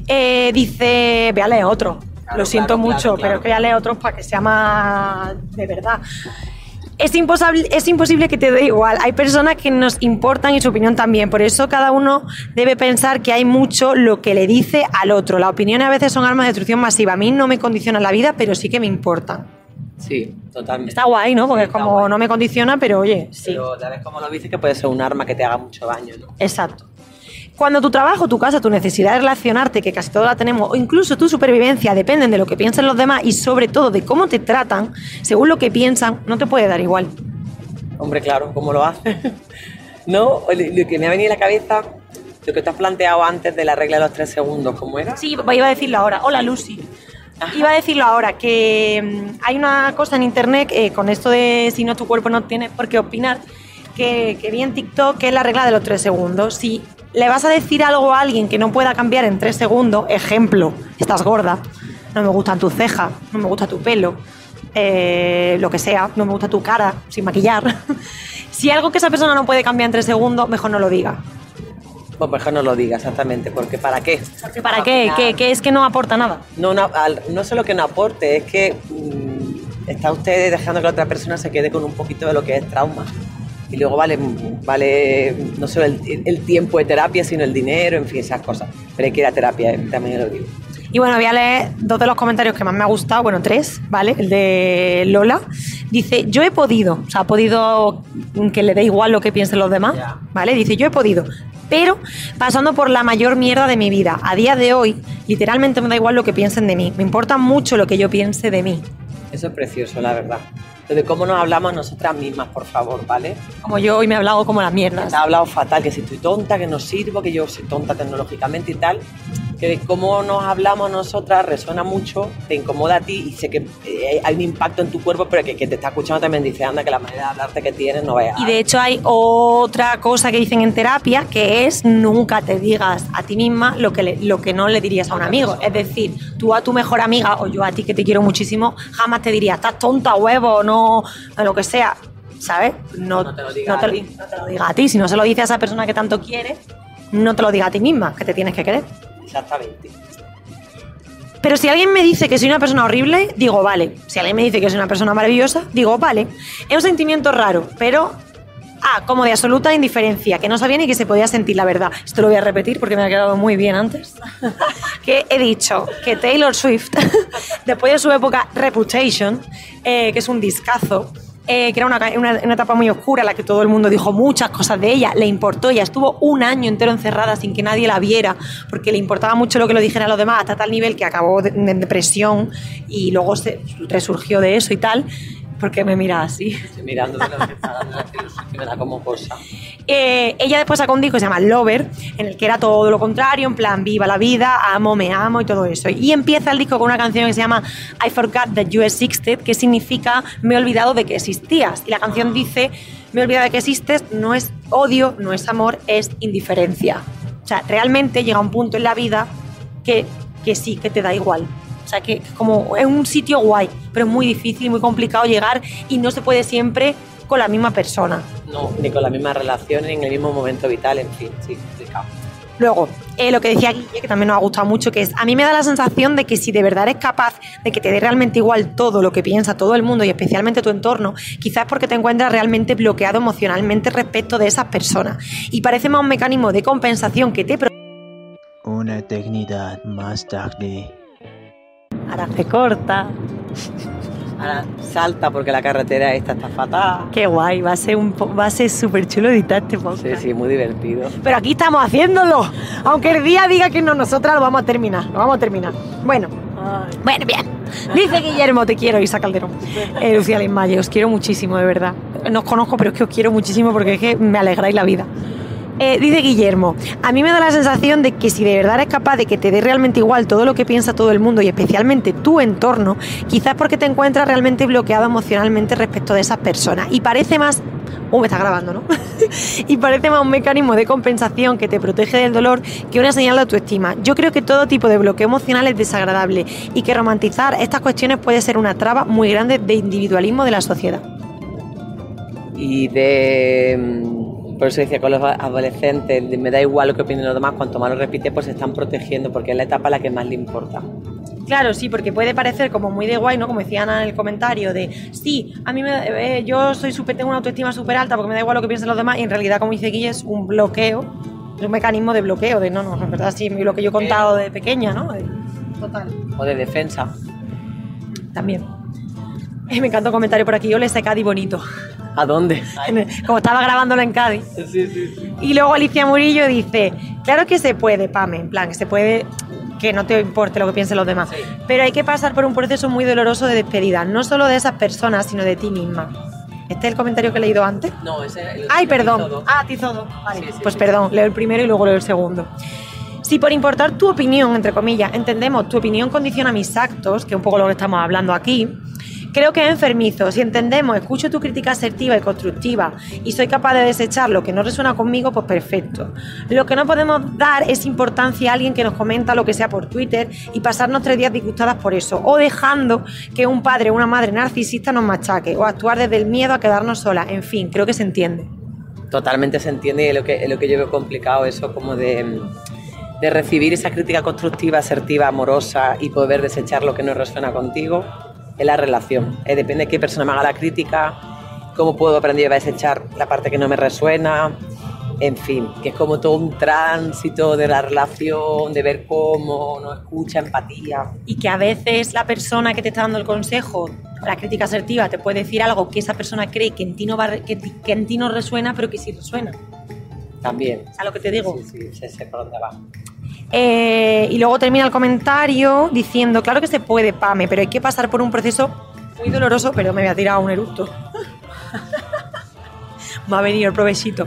Eh, dice, leer otro. Claro, Lo siento claro, mucho, claro, pero leer otros para que sea más de verdad. Es imposible, es imposible que te dé igual. Hay personas que nos importan y su opinión también. Por eso cada uno debe pensar que hay mucho lo que le dice al otro. Las opiniones a veces son armas de destrucción masiva. A mí no me condicionan la vida, pero sí que me importan. Sí, totalmente. Está guay, ¿no? Porque Sí, como guay. no me condiciona, pero oye, sí. Pero ya ves cómo lo dices que puede ser un arma que te haga mucho daño, ¿no? Exacto. Cuando tu trabajo, tu casa, tu necesidad de relacionarte, que casi todos la tenemos, o incluso tu supervivencia dependen de lo que piensen los demás y sobre todo de cómo te tratan, según lo que piensan, no te puede dar igual. Hombre, claro, ¿cómo lo haces? (laughs) no, lo, que me ha venido a la cabeza, lo que te has planteado antes de la regla de los tres segundos, ¿cómo era? Sí, iba a decirlo ahora. Hola, Lucy. Iba a decirlo ahora, que mm, hay una cosa en internet eh, con esto de si no tu cuerpo no tiene por qué opinar, que, que vi en TikTok que es la regla de los tres segundos. Si le vas a decir algo a alguien que no pueda cambiar en tres segundos, ejemplo, estás gorda, no me gustan tus cejas, no me gusta tu pelo, eh, lo que sea, no me gusta tu cara sin maquillar. (laughs) si algo que esa persona no puede cambiar en tres segundos, mejor no lo diga. Pues mejor no lo digas exactamente, porque ¿para qué? ¿Para qué? ¿Qué, qué es que no aporta nada? No, no, no solo que no aporte, es que mm, está usted dejando que la otra persona se quede con un poquito de lo que es trauma. Y luego vale, vale no solo el, el tiempo de terapia, sino el dinero, en fin, esas cosas. Pero hay que ir a terapia, eh, también lo digo. Y bueno, voy a leer dos de los comentarios que más me ha gustado, bueno, tres, ¿vale? El de Lola. Dice, yo he podido, o sea, ha podido que le dé igual lo que piensen los demás. ¿vale? Dice, yo he podido, pero pasando por la mayor mierda de mi vida. A día de hoy, literalmente me da igual lo que piensen de mí. Me importa mucho lo que yo piense de mí. Eso es precioso, la verdad. Lo de cómo nos hablamos nosotras mismas, por favor, ¿vale? Como yo hoy me he hablado como las mierdas. Te ha hablado fatal, que si estoy tonta, que no sirvo, que yo soy tonta tecnológicamente y tal. Que que cómo nos hablamos nosotras resuena mucho, te incomoda a ti y sé que eh, hay un impacto en tu cuerpo, pero que, que te está escuchando también dice, anda, que la manera de hablarte que tienes no vaya Y de hecho hay otra cosa que dicen en terapia que es nunca te digas a ti misma lo que, le- lo que no le dirías a un amigo. Es decir, tú a tu mejor amiga o yo a ti que te quiero muchísimo, jamás te diría, estás tonta, huevo, no, o lo que sea. ¿Sabes? No, No te lo digas no te a lo- ti. no te lo diga a ti. Si no se lo dice a esa persona que tanto quieres, no te lo diga a ti misma, que te tienes que querer. Exactamente. Pero si alguien me dice que soy una persona horrible, digo, vale. Si alguien me dice que soy una persona maravillosa, digo, vale. Es un sentimiento raro, pero. Ah, como de absoluta indiferencia, que no sabía ni que se podía sentir, la verdad. Esto lo voy a repetir porque me ha quedado muy bien antes. (laughs) que he dicho que Taylor Swift, (laughs) después de su época Reputation, eh, que es un discazo, eh, que era una, una- una etapa muy oscura en la que todo el mundo dijo muchas cosas de ella, le importó, ella estuvo un año entero encerrada sin que nadie la viera, porque le importaba mucho lo que lo dijeran los demás, hasta tal nivel que acabó en depresión y luego se resurgió de eso y tal, porque me mira así. Estoy mirando que me da como cosa. Eh, ella después sacó un disco que se llama Lover, en el que era todo lo contrario, en plan viva la vida, amo, me amo y todo eso. Y empieza el disco con una canción que se llama I Forgot That You Existed, que significa me he olvidado de que existías. Y la canción dice, me he olvidado de que existes, no es odio, no es amor, es indiferencia. O sea, realmente llega un punto en la vida que, que sí, que te da igual. O sea, que como es un sitio guay, pero es muy difícil y muy complicado llegar y no se puede siempre con la misma persona. No, ni con la misma relación, ni en el mismo momento vital, en fin, sí, complicado. Luego, eh, lo que decía Guille, que también nos ha gustado mucho, que es, a mí me da la sensación de que si de verdad eres capaz de que te dé realmente igual todo lo que piensa todo el mundo y especialmente tu entorno, quizás porque te encuentras realmente bloqueado emocionalmente respecto de esas personas. Y parece más un mecanismo de compensación que te... Una eternidad más tarde. Ahora se corta. Ahora salta porque la carretera esta está fatal. Qué guay, va a ser un va a ser súper chulo editar este podcast. Sí, sí, muy divertido. Pero aquí estamos haciéndolo. Aunque el día diga que no, nosotras lo vamos a terminar. Lo vamos a terminar. Bueno. Bueno, bien. Dice Guillermo, te quiero, Isa Calderón. Eh, Lucía Lismaye, os quiero muchísimo, de verdad. No os conozco, pero es que os quiero muchísimo porque es que me alegráis la vida. Eh, dice Guillermo, a mí me da la sensación de que si de verdad eres capaz de que te dé realmente igual todo lo que piensa todo el mundo y especialmente tu entorno, quizás porque te encuentras realmente bloqueado emocionalmente respecto de esas personas. Y parece más... Uh, me está grabando, ¿no? (laughs) y parece más un mecanismo de compensación que te protege del dolor que una señal de autoestima. Yo creo que todo tipo de bloqueo emocional es desagradable y que romantizar estas cuestiones puede ser una traba muy grande de individualismo de la sociedad. Y de. Por eso decía con los adolescentes, me da igual lo que opinen los demás, cuanto más lo repite, pues se están protegiendo, porque es la etapa a la que más le importa. Claro, sí, porque puede parecer como muy de guay, ¿no? Como decía Ana en el comentario, de sí, a mí me, eh, yo soy super, tengo una autoestima súper alta porque me da igual lo que piensen los demás, y en realidad, como dice Guille, es un bloqueo, es un mecanismo de bloqueo, de no, no, en verdad sí, lo que yo he contado de pequeña, ¿no? De- Total. O de defensa. También. Eh, (laughs) me encanta un comentario por aquí, yo le sé Cádiz bonito. ¿A dónde? Como estaba grabándolo en Cádiz. Sí, sí, sí. Y luego Alicia Murillo dice, claro que se puede, Pame, en plan, que se puede que no te importe lo que piensen los demás, pero hay que pasar por un proceso muy doloroso de despedida, no solo de esas personas, sino de ti misma. Este es el comentario que he leído antes. No, ese es el Ay, perdón. todo. Ah, Tizodo. Vale, pues perdón, leo el primero y luego leo el segundo. Si por importar tu opinión, entre comillas, entendemos tu opinión condiciona mis actos, que es un poco lo que estamos hablando aquí, creo que es enfermizo. Si entendemos, escucho tu crítica asertiva y constructiva y soy capaz de desechar lo que no resuena conmigo, pues perfecto. Lo que no podemos dar es importancia a alguien que nos comenta lo que sea por Twitter y pasarnos tres días disgustadas por eso, o dejando que un padre o una madre narcisista nos machaque, o actuar desde el miedo a quedarnos solas. En fin, creo que se entiende. Totalmente se entiende y lo que, lo que yo veo complicado, eso como de, de recibir esa crítica constructiva, asertiva, amorosa y poder desechar lo que no resuena contigo, es la relación. Eh, depende de qué persona me haga la crítica, cómo puedo aprender a desechar la parte que no me resuena, en fin, que es como todo un tránsito de la relación, de ver cómo no escucha, empatía. y que a veces la persona que te está dando el consejo, la crítica asertiva, te puede decir algo que esa persona cree que en ti no, va, que, que en ti no resuena, pero que sí resuena. También. ¿Sabes lo que te digo? Sí, sí, sé, sé por dónde va. Eh, y luego termina el comentario diciendo, claro que se puede, Pame, pero hay que pasar por un proceso muy doloroso, pero me voy a tirar un eructo. Me ha venido el provechito.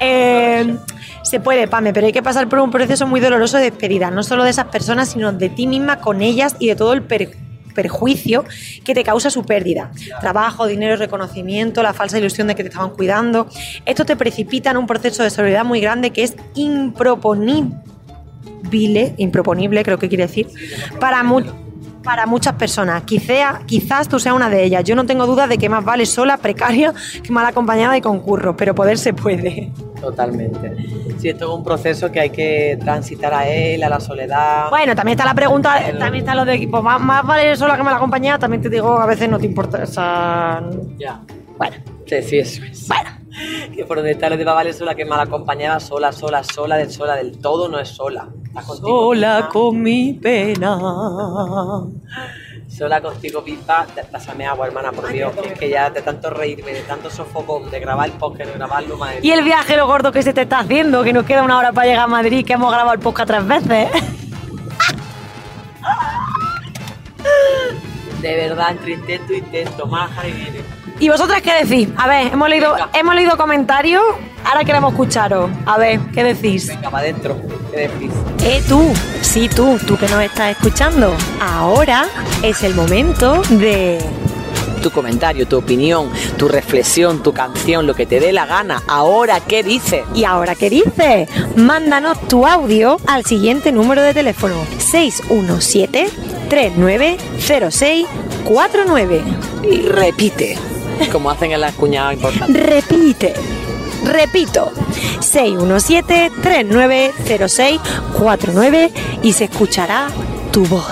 Eh, Se puede, Pame, pero hay que pasar por un proceso muy doloroso de despedida, no solo de esas personas, sino de ti misma con ellas y de todo el per- perjuicio que te causa su pérdida. Trabajo, dinero, reconocimiento, la falsa ilusión de que te estaban cuidando. Esto te precipita en un proceso de soledad muy grande que es improponible, improponible creo que quiere decir, para muchos para muchas personas. Quizá, quizás tú seas una de ellas. Yo no tengo dudas de que más vale sola, precaria, que mal acompañada y con curro, pero poder se puede. Totalmente. Sí, esto es un proceso que hay que transitar a él, a la soledad. Bueno, también está la pregunta, también está lo de equipo. Más, más vale sola que mal acompañada, también te digo, a veces no te importa. O sea, Ya. bueno, Sí, sí, eso es. bueno. Que por donde está lo de vale sola, que mal acompañada, sola, sola, sola, del sola, del todo no es sola. Estás contigo misma. con mi pena. Sola contigo Da- pásame agua, hermana, por Dios. que es que ya de tanto reírme, de tanto sofocón, de grabar el podcast, de grabarlo, madre. Y el viaje lo gordo que se te está haciendo, que nos queda una hora para llegar a Madrid, que hemos grabado el podcast tres veces. De verdad, entre intento intento, más y viene. ¿Y vosotras qué decís? A ver, hemos leído, hemos leído comentarios, ahora queremos escucharos. A ver, ¿qué decís? Venga, para adentro. ¿Qué decís? Eh, tú, sí, tú, tú que nos estás escuchando. Ahora es el momento de... Tu comentario, tu opinión, tu reflexión, tu canción, lo que te dé la gana. Ahora, ¿qué dices? ¿Y ahora qué dices? Mándanos tu audio al siguiente número de teléfono 617-390649. Y repite, como hacen en las cuñadas importantes. Repite. Repito, 617-390649 y se escuchará tu voz.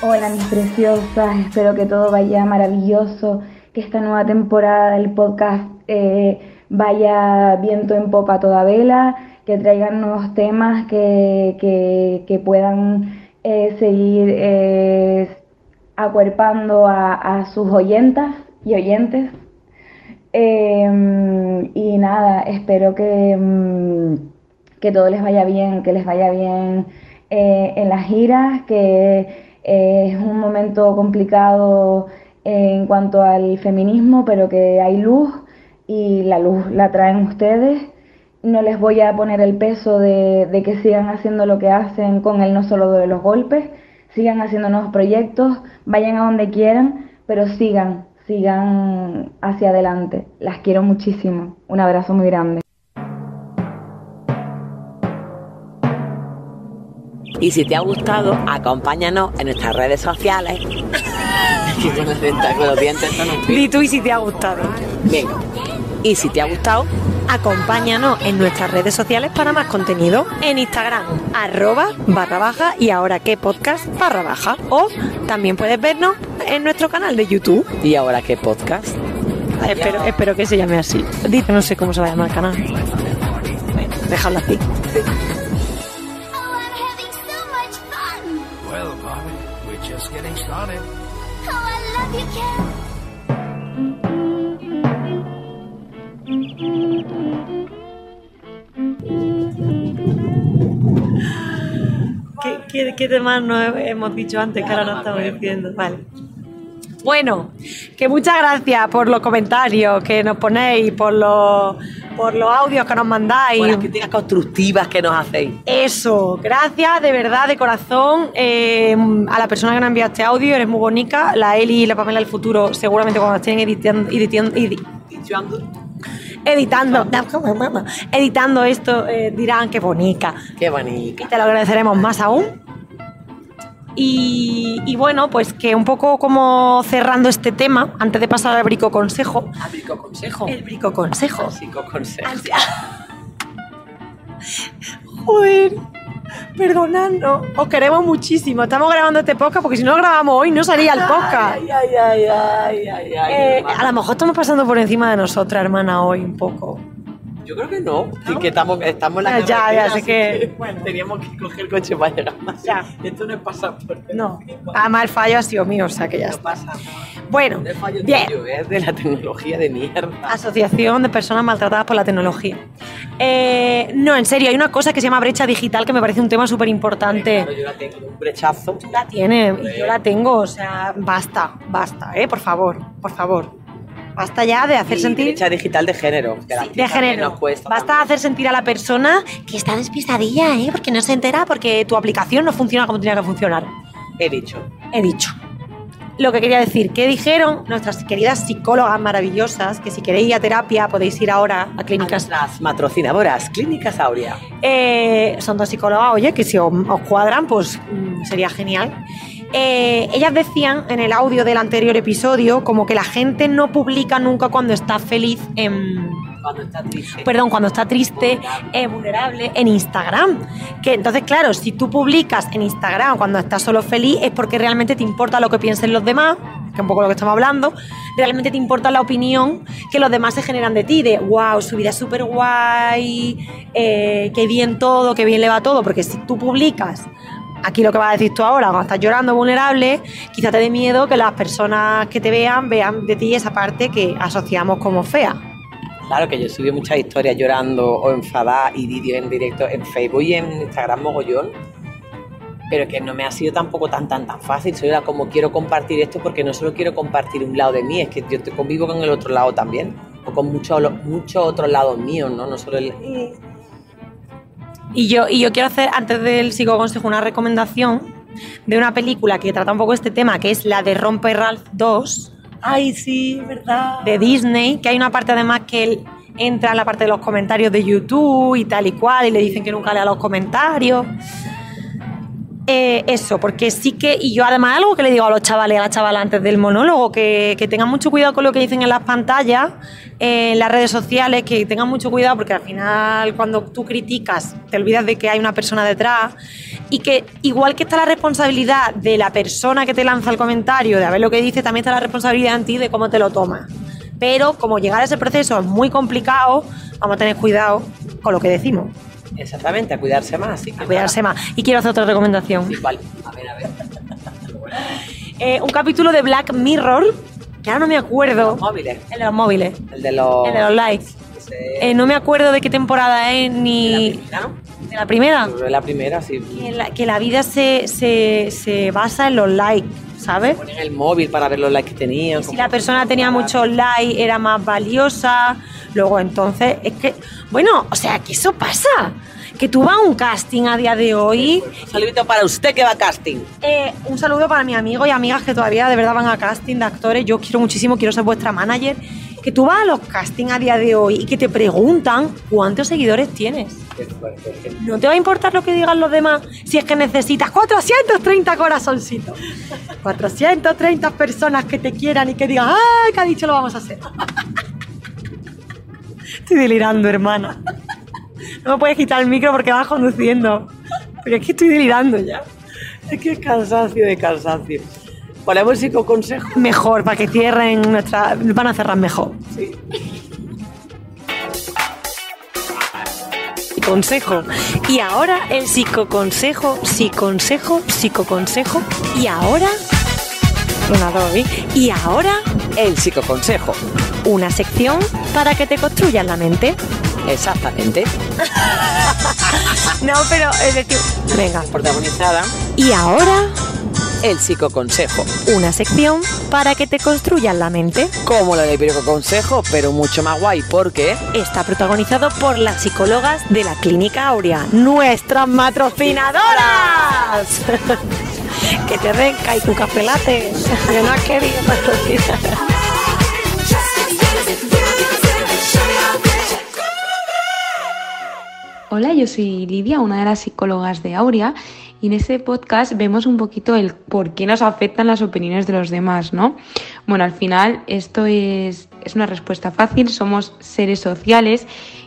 Hola mis preciosas, espero que todo vaya maravilloso, que esta nueva temporada del podcast eh, vaya viento en popa toda vela, que traigan nuevos temas que, que- puedan eh, seguir eh, acuerpando a, sus oyentas y oyentes. Eh, y nada, espero que, mm, que todo les vaya bien, que les vaya bien eh, en las giras, que es un momento complicado en cuanto al feminismo, pero que hay luz y la luz la traen ustedes. No les voy a poner el peso de, de que sigan haciendo lo que hacen con el no solo de los golpes, sigan haciendo nuevos proyectos, vayan a donde quieran, pero sigan, sigan hacia adelante. Las quiero muchísimo. Un abrazo muy grande. Y si te ha gustado, acompáñanos en nuestras redes sociales. (laughs) Di tú y si te ha gustado. Venga. Y si te ha gustado, Acompáñanos en nuestras redes sociales para más contenido. En Instagram, arroba barra baja y ahora qué podcast barra baja. O también puedes vernos en nuestro canal de YouTube. ¿y ahora qué podcast? Espero, espero que se llame así. Dice, no sé cómo se va a llamar el canal. Déjalo así. ¿Qué, qué, temas no hemos dicho antes que ahora no estamos diciendo? Vale. Bueno, que muchas gracias por los comentarios que nos ponéis, por los, por los audios que nos mandáis. Por las críticas constructivas que nos hacéis. Eso, gracias de verdad, de corazón, eh, a la persona que nos enviado este audio, eres muy bonita. La Eli y la Pamela del futuro, seguramente cuando estén editando, editando, editando, editando esto, eh, dirán que bonita. Qué bonita. Y te lo agradeceremos más aún. Y, y bueno, pues que un poco como cerrando este tema, antes de pasar al brico consejo. Abrico consejo. El brico consejo. Consejo. (laughs) Joder, perdonadnos, os queremos muchísimo. Estamos grabando este podcast porque si no lo grabamos hoy no salía el podcast. Ay, ay, ay, ay, ay, ay, Eh, a lo mejor estamos pasando por encima de nosotras, hermana, hoy un poco. Yo creo que no, y que estamos, estamos en la Ya, ya, así que- (laughs) bueno. teníamos que coger el coche para llegar más. Ya. Esto no es pasaporte. No, además el fallo ha sido mío, o sea que ya No está. pasa nada. Bueno, No es fallo bien. tuyo, es de la tecnología de mierda. Asociación de Personas Maltratadas por la Tecnología. Eh, no, en serio, hay una cosa que se llama brecha digital que me parece un tema súper importante. Claro, yo la tengo un brechazo. La tiene, y yo la tengo, o sea, basta, basta, ¿eh? Por favor, por favor. Basta ya de hacer Y sentir... brecha digital de género. que Sí, de género. Nos cuesta Basta también. hacer sentir a la persona que está despistadilla, ¿eh? Porque no se entera, porque tu aplicación no funciona como tenía que funcionar. He dicho. He dicho. Lo que quería decir, que dijeron nuestras queridas psicólogas maravillosas, que si queréis ir a terapia podéis ir ahora a clínicas. Las matrocinadoras, Clínicas Aurea. Eh, son dos psicólogas, oye, que si os, os cuadran, pues mm, sería genial. Eh, ellas decían en el audio del anterior episodio como que la gente no publica nunca cuando está feliz en, Cuando está triste. perdón, cuando está triste, eh, vulnerable en Instagram. Que entonces, claro, si tú publicas en Instagram cuando estás solo feliz es porque realmente te importa lo que piensen los demás, que es un poco lo que estamos hablando, realmente te importa la opinión que los demás se generan de ti, de wow, su vida es súper guay, eh, qué bien todo, qué bien le va todo, porque si tú publicas aquí lo que vas a decir tú ahora, cuando estás llorando vulnerable, quizá te dé miedo que las personas que te vean vean de ti esa parte que asociamos como fea. Claro que yo subí muchas historias llorando o enfadadas y vídeos en directo en Facebook y en Instagram mogollón. Pero que no me ha sido tampoco tan tan tan fácil. Soy la como quiero compartir esto porque no solo quiero compartir un lado de mí, es que yo te convivo con el otro lado también. O con muchos muchos otros lados míos, ¿no? No solo el. Y yo, y yo quiero hacer, antes del psicoconsejo, una recomendación de una película que trata un poco este tema, que es la de Romper Ralph 2, Ay, sí, verdad. de Disney, que hay una parte además que él entra en la parte de los comentarios de YouTube y tal y cual, y le dicen que nunca lea los comentarios. Eh, eso, porque sí que, y yo además algo que le digo a los chavales a las chavalas antes del monólogo, que, que tengan mucho cuidado con lo que dicen en las pantallas, en las redes sociales, que tengan mucho cuidado porque al final cuando tú criticas te olvidas de que hay una persona detrás y que igual que está la responsabilidad de la persona que te lanza el comentario, de ver lo que dice, también está la responsabilidad en ti de cómo te lo tomas. Pero como llegar a ese proceso es muy complicado, vamos a tener cuidado con lo que decimos, Exactamente, a cuidarse más. Así que a cuidarse más. Y quiero hacer otra recomendación. Sí, vale. A ver, a ver. (laughs) Eh, un capítulo de Black Mirror, que ahora no me acuerdo. Móviles. El de los móviles, El de los. el de los likes. Eh, no me acuerdo de qué temporada es la ni. primera, ¿no? ¿De la primera? Yo creo que La primera, sí. Que la, que la vida se, se, se basa en los likes, ¿sabes? Ponen el móvil para ver los likes que tenían. Si la persona tenía muchos likes, era más valiosa. Luego, entonces, es que. Bueno, o sea, que eso pasa. Que tú vas a un casting a día de hoy Un saludito para usted que va a casting. Eh, un saludo para mis amigos y amigas que todavía de verdad van a casting de actores. Yo quiero muchísimo, quiero ser vuestra manager. Que tú vas a los castings a día de hoy y que te preguntan cuántos seguidores tienes. No te va a importar lo que digan los demás si es que necesitas 430 corazoncitos. 430 personas que te quieran y que digan, ¡ay, que ha dicho lo vamos a hacer! (laughs) Estoy delirando, hermana. No me puedes quitar el micro porque vas conduciendo. Porque es que estoy delirando ya. Es que es cansancio de cansancio. Ponemos psicoconsejo. Mejor, para que cierren nuestra. Van a cerrar mejor. Sí. Consejo. Y ahora el psicoconsejo, psiconsejo, psicoconsejo. Y ahora. Una, dos, ¿eh? Y ahora El psicoconsejo. una sección para que te construyas la mente. Exactamente. (laughs) No, pero es decir. Venga. Protagonizada. Y ahora El psicoconsejo. una sección para que te construyas la mente. Como lo del psicoconsejo, pero mucho más guay porque Está protagonizado por las psicólogas de la Clínica Aurea, nuestras matrocinadoras. (laughs) que te den y tu café latte. Que no has querido patrocinar. Hola, yo soy Lidia, una de las psicólogas de Aurea, y en este podcast vemos un poquito el por qué nos afectan las opiniones de los demás, ¿no? Bueno, al final esto es, es una respuesta fácil, somos seres sociales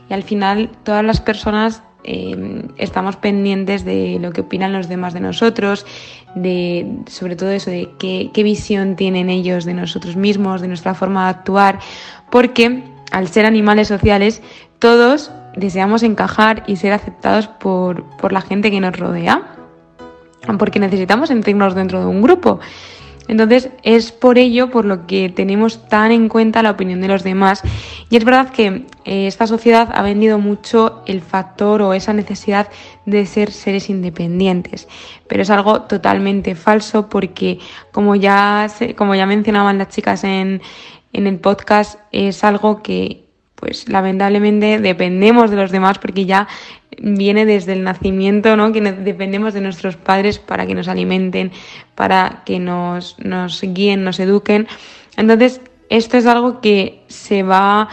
y al final todas las personas eh, estamos pendientes de lo que opinan los demás de nosotros, de sobre todo eso, de qué, qué visión tienen ellos de nosotros mismos, de nuestra forma de actuar, porque al ser animales sociales todos deseamos encajar y ser aceptados por, por la gente que nos rodea, porque necesitamos sentirnos dentro de un grupo. Entonces es por ello por lo que tenemos tan en cuenta la opinión de los demás. Y es verdad que eh, esta sociedad ha vendido mucho el factor o esa necesidad de ser seres independientes. Pero es algo totalmente falso porque como ya, se- como ya mencionaban las chicas en, en el podcast, es algo que pues lamentablemente dependemos de los demás porque ya viene desde el nacimiento, ¿no? Que dependemos de nuestros padres para que nos alimenten, para que nos, nos guíen, nos eduquen. Entonces, esto es algo que se va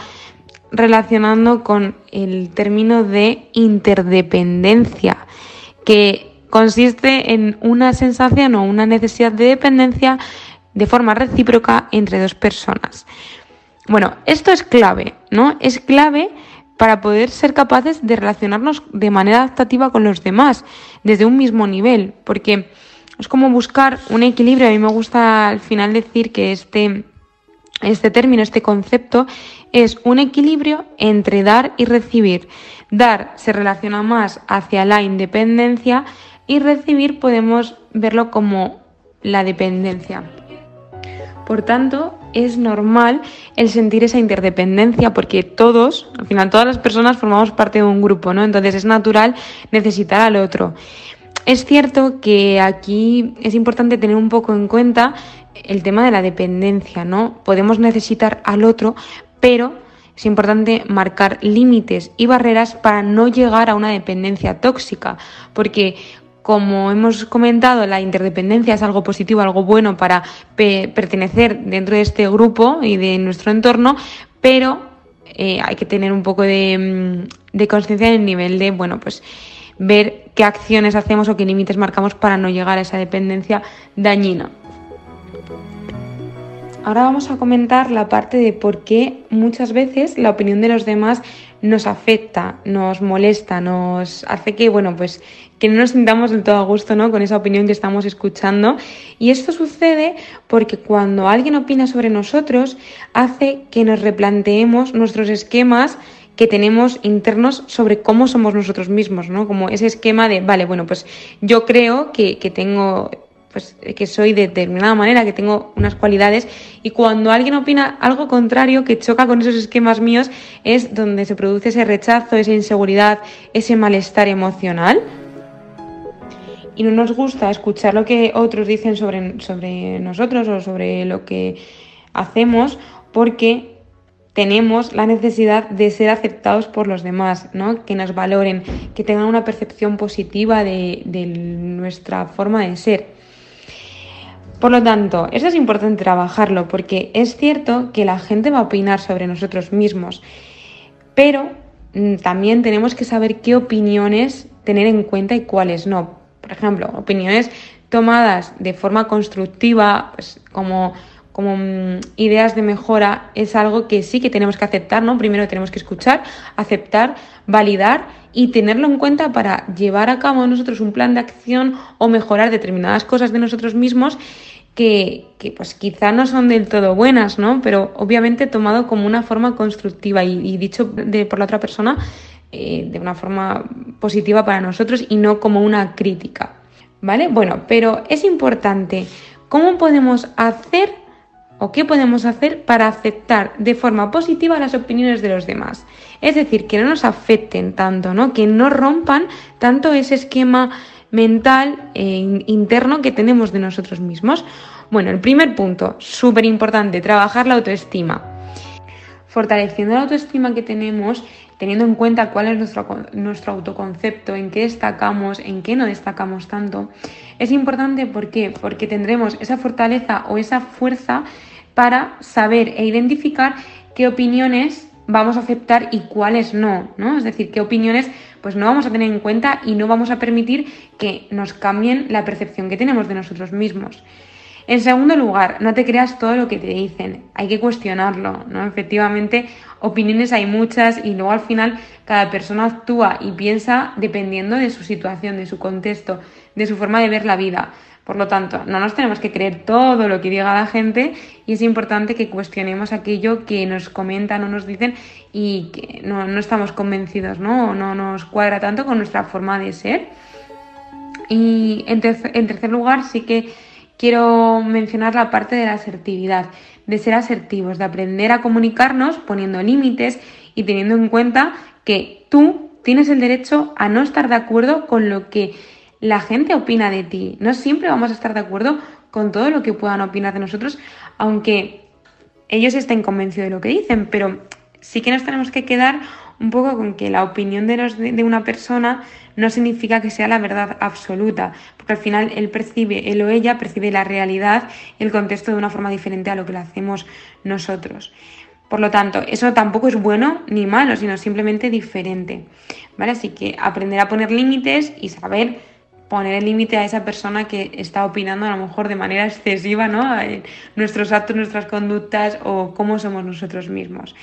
relacionando con el término de interdependencia, que consiste en una sensación o una necesidad de dependencia de forma recíproca entre dos personas. Bueno, esto es clave, ¿no? Es clave para poder ser capaces de relacionarnos de manera adaptativa con los demás, desde un mismo nivel, porque es como buscar un equilibrio. A mí me gusta al final decir que este, este término, este concepto, es un equilibrio entre dar y recibir. Dar se relaciona más hacia la independencia y recibir podemos verlo como la dependencia. Por tanto, es normal el sentir esa interdependencia porque todos, al final todas las personas formamos parte de un grupo, ¿no? Entonces es natural necesitar al otro. Es cierto que aquí es importante tener un poco en cuenta el tema de la dependencia, ¿no? Podemos necesitar al otro, pero es importante marcar límites y barreras para no llegar a una dependencia tóxica, porque como hemos comentado, la interdependencia es algo positivo, algo bueno para pe- pertenecer dentro de este grupo y de nuestro entorno, pero eh, hay que tener un poco de, mm, de conciencia en el nivel de, bueno, pues ver qué acciones hacemos o qué límites marcamos para no llegar a esa dependencia dañina. Ahora vamos a comentar la parte de por qué muchas veces la opinión de los demás nos afecta, nos molesta, nos hace que, bueno, pues que no nos sintamos del todo a gusto, ¿no? Con esa opinión que estamos escuchando. Y esto sucede porque cuando alguien opina sobre nosotros, hace que nos replanteemos nuestros esquemas que tenemos internos sobre cómo somos nosotros mismos, ¿no? Como ese esquema de, vale, bueno, pues yo creo que, que tengo pues que soy de determinada manera, que tengo unas cualidades y cuando alguien opina algo contrario que choca con esos esquemas míos es donde se produce ese rechazo, esa inseguridad, ese malestar emocional. Y no nos gusta escuchar lo que otros dicen sobre, sobre nosotros o sobre lo que hacemos porque tenemos la necesidad de ser aceptados por los demás, ¿no? que nos valoren, que tengan una percepción positiva de, de nuestra forma de ser. Por lo tanto, eso es importante trabajarlo porque es cierto que la gente va a opinar sobre nosotros mismos, pero mm, también tenemos que saber qué opiniones tener en cuenta y cuáles no. Por ejemplo, opiniones tomadas de forma constructiva, pues como, como mm, ideas de mejora, es algo que sí que tenemos que aceptar, ¿no? Primero tenemos que escuchar, aceptar, validar y tenerlo en cuenta para llevar a cabo nosotros un plan de acción o mejorar determinadas cosas de nosotros mismos que, que, pues quizá no son del todo buenas, ¿no? Pero obviamente tomado como una forma constructiva y, dicho de, por la otra persona eh, de una forma positiva para nosotros y no como una crítica, ¿vale? Bueno, pero es importante cómo podemos hacer o qué podemos hacer para aceptar de forma positiva las opiniones de los demás. Es decir, que no nos afecten tanto, ¿no? Que no rompan tanto ese esquema mental e interno que tenemos de nosotros mismos. Bueno, el primer punto, súper importante, trabajar la autoestima. Fortaleciendo la autoestima que tenemos, teniendo en cuenta cuál es nuestro, nuestro autoconcepto, en qué destacamos, en qué no destacamos tanto, es importante ¿por qué? porque tendremos esa fortaleza o esa fuerza para saber e identificar qué opiniones vamos a aceptar y cuáles no, ¿no? Es decir, qué opiniones pues no vamos a tener en cuenta y no vamos a permitir que nos cambien la percepción que tenemos de nosotros mismos. En segundo lugar, no te creas todo lo que te dicen, hay que cuestionarlo, ¿no? Efectivamente, opiniones hay muchas y luego al final cada persona actúa y piensa dependiendo de su situación, de su contexto, de su forma de ver la vida. Por lo tanto, no nos tenemos que creer todo lo que diga la gente y es importante que cuestionemos aquello que nos comentan o nos dicen y que no, no estamos convencidos, ¿no? O no nos cuadra tanto con nuestra forma de ser. Y en, tercer, en tercer lugar, sí que quiero mencionar la parte de la asertividad, de ser asertivos, de aprender a comunicarnos poniendo límites y teniendo en cuenta que tú tienes el derecho a no estar de acuerdo con lo que la gente opina de ti. No siempre vamos a estar de acuerdo con todo lo que puedan opinar de nosotros, aunque ellos estén convencidos de lo que dicen, pero sí que nos tenemos que quedar un poco con que la opinión de, una persona no significa que sea la verdad absoluta, porque al final él percibe, él o ella percibe la realidad, el contexto de una forma diferente a lo que lo hacemos nosotros. Por lo tanto, eso tampoco es bueno ni malo, sino simplemente diferente. ¿Vale? Así que aprender a poner límites y saber poner el límite a esa persona que está opinando a lo mejor de manera excesiva, ¿no? En nuestros actos, nuestras conductas o cómo somos nosotros mismos.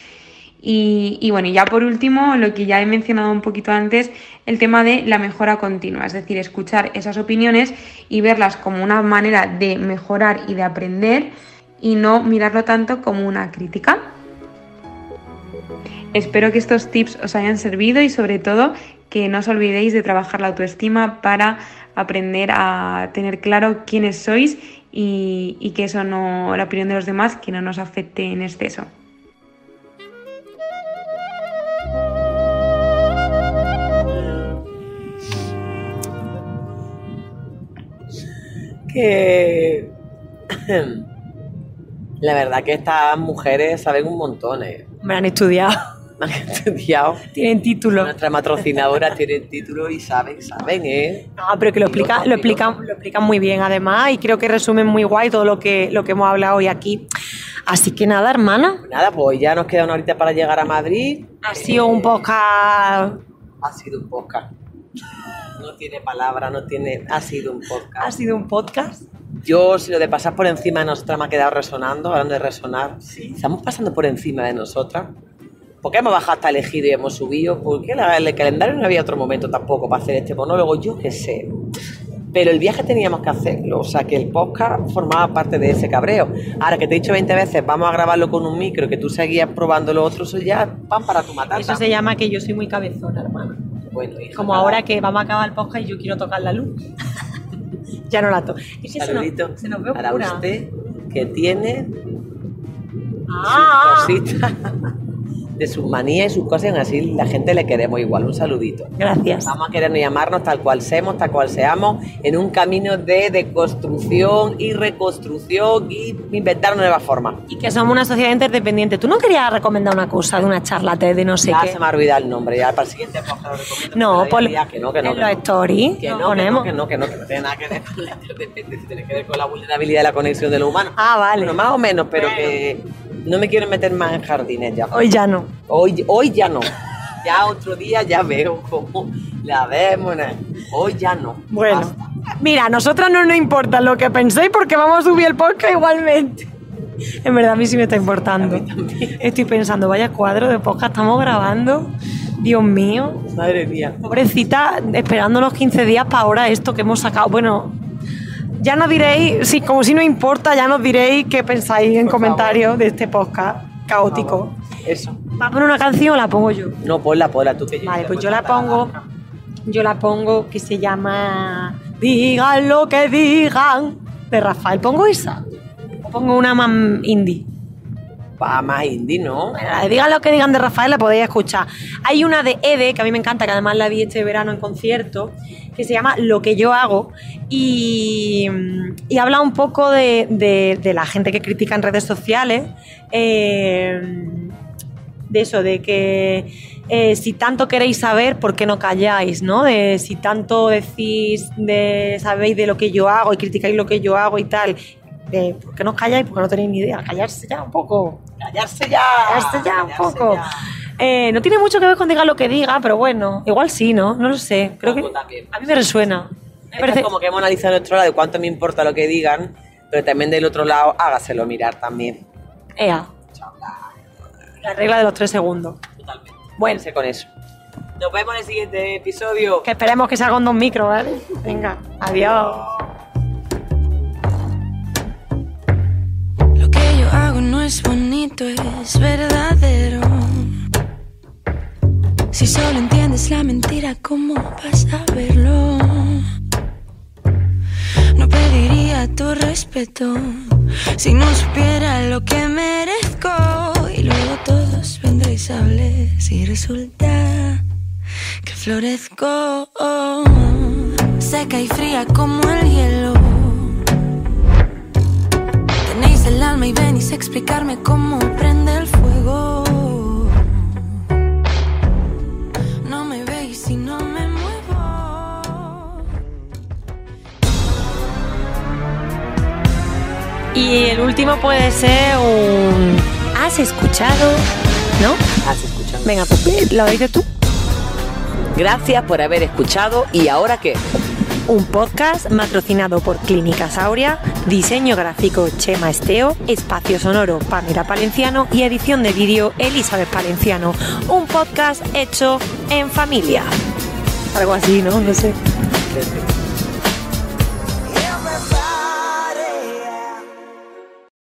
Y, bueno, ya por último, lo que ya he mencionado un poquito antes, el tema de la mejora continua, es decir, escuchar esas opiniones y verlas como una manera de mejorar y de aprender y no mirarlo tanto como una crítica. Espero que estos tips os hayan servido y sobre todo que no os olvidéis de trabajar la autoestima para aprender a tener claro quiénes sois y, y que eso no, la opinión de los demás, que no nos afecte en exceso. Que. (clears throat) La verdad que estas mujeres saben un montón, ¿eh? Me han estudiado, (laughs) Han estudiado. tienen título. Nuestras patrocinadoras tienen título y saben, saben, ¿eh? No, pero que lo, Y los explica, lo, explican, lo explican muy bien además y creo que resumen muy guay todo lo que, lo que hemos hablado hoy aquí. Así que nada, hermana, Nada, pues ya nos queda una horita para llegar a Madrid. ha sido un podcast, Ha sido un podcast. No tiene palabra, no tiene. Ha sido un ha podcast. sido un podcast. Yo, si lo de pasar por encima de nosotras me ha quedado resonando, hablando de resonar. Estamos pasando por encima de nosotras. ¿Por qué hemos bajado hasta el ejido y hemos subido? ¿Por qué la- el calendario no había otro momento tampoco para hacer este monólogo? Yo qué sé. Pero el viaje teníamos que hacerlo, o sea que el podcast formaba parte de ese cabreo. Ahora que te he dicho 20 veces, vamos a grabarlo con un micro, que tú seguías probando lo otro, eso ya pan para tu matata. Eso se llama que yo soy muy cabezona, hermana. Bueno, hija, Como nada. ahora que vamos a acabar el podcast y yo quiero tocar la luz. (laughs) ya no la toco. Es que se nos, Saludito se nos ve para oscura. usted que tiene Ah, cositas de sus manías y sus cosas, y aún así la gente le queremos igual. Un saludito. gracias. Vamos a querernos y amarnos tal cual seamos, tal cual seamos, en un camino de deconstrucción y reconstrucción y inventar nuevas formas. Y que somos una sociedad interdependiente. ¿Tú no querías recomendar una cosa de una charla de no sé ya qué? se me ha olvidado el nombre, ya para el siguiente lo recomiendo, No, por que no, que no, en que los no. stories Que no, que no, ponemos. que no, que no, que no tiene nada que ver con la interdependencia, tiene que ver con la vulnerabilidad de la conexión de lo humano. Ah, vale. Bueno, más o menos, pero que no me quiero meter más en jardines ya. Hoy ya no. Hoy, hoy ya no. Ya otro día ya veo cómo la vemos. Hoy ya no. Bueno, Basta. mira, a nosotras no nos importa lo que penséis porque vamos a subir el podcast igualmente. En verdad a mí sí me está importando. Estoy pensando, vaya cuadro de podcast estamos grabando. Dios mío. Madre mía. Pobrecita, esperando los 15 días para ahora esto que hemos sacado. Bueno, ya nos diréis, sí, como si no importa, ya nos diréis qué pensáis en comentarios de este podcast caótico. Eso. ¿Va a poner una canción o la pongo yo? No, ponla, ponla tú que yo Vale, pues yo la pongo. Yo la pongo que se llama Digan lo que digan de Rafael. ¿Pongo esa? ¿O pongo una más indie? Va más indie, ¿no? Bueno, la de Digan lo que digan de Rafael la podéis escuchar. Hay una de Ede, que a mí me encanta, que además la vi este verano en concierto, que se llama Lo que yo hago. Y, y habla un poco de, de- de la gente que critica en redes sociales. eh, de eso, de que eh, si tanto queréis saber, ¿por qué no calláis? ¿no? De si tanto decís, de sabéis de lo que yo hago y criticáis lo que yo hago y tal, de ¿por qué no calláis? Porque no tenéis ni idea. Callarse ya un poco. Callarse ya. Callarse ya un callarse poco. ya. Eh, no tiene mucho que ver con diga lo que diga, pero bueno, igual sí, ¿no? No lo sé. Creo que también. a mí me resuena. Me Es parece- como que hemos analizado de nuestro lado de cuánto me importa lo que digan, pero también del otro lado hágaselo mirar también. Ea, la regla de los tres segundos. Totalmente. Bueno. Ser con eso. Nos vemos en el siguiente episodio. Que esperemos que salga con dos micros, ¿vale? Venga, adiós. Lo que yo hago no es bonito, es verdadero. Si solo entiendes la mentira, ¿cómo vas a verlo? No pediría tu respeto si no supiera lo que merezco. Y hablar si resulta que florezco. Seca y fría como el hielo. Tenéis el alma y venís a explicarme cómo prende el fuego. No me veis y no me muevo. Y el último puede ser un... ¿Has escuchado? ¿No? Has escuchado. Venga, pues lo dices tú. Gracias por haber escuchado. ¿Y ahora qué? Un podcast patrocinado por Clínicas Aurea, diseño gráfico Chema Esteo, espacio sonoro Pamela Palenciano y edición de vídeo Elizabeth Palenciano. Un podcast hecho en familia. Algo así, ¿no? No sé. Perfecto.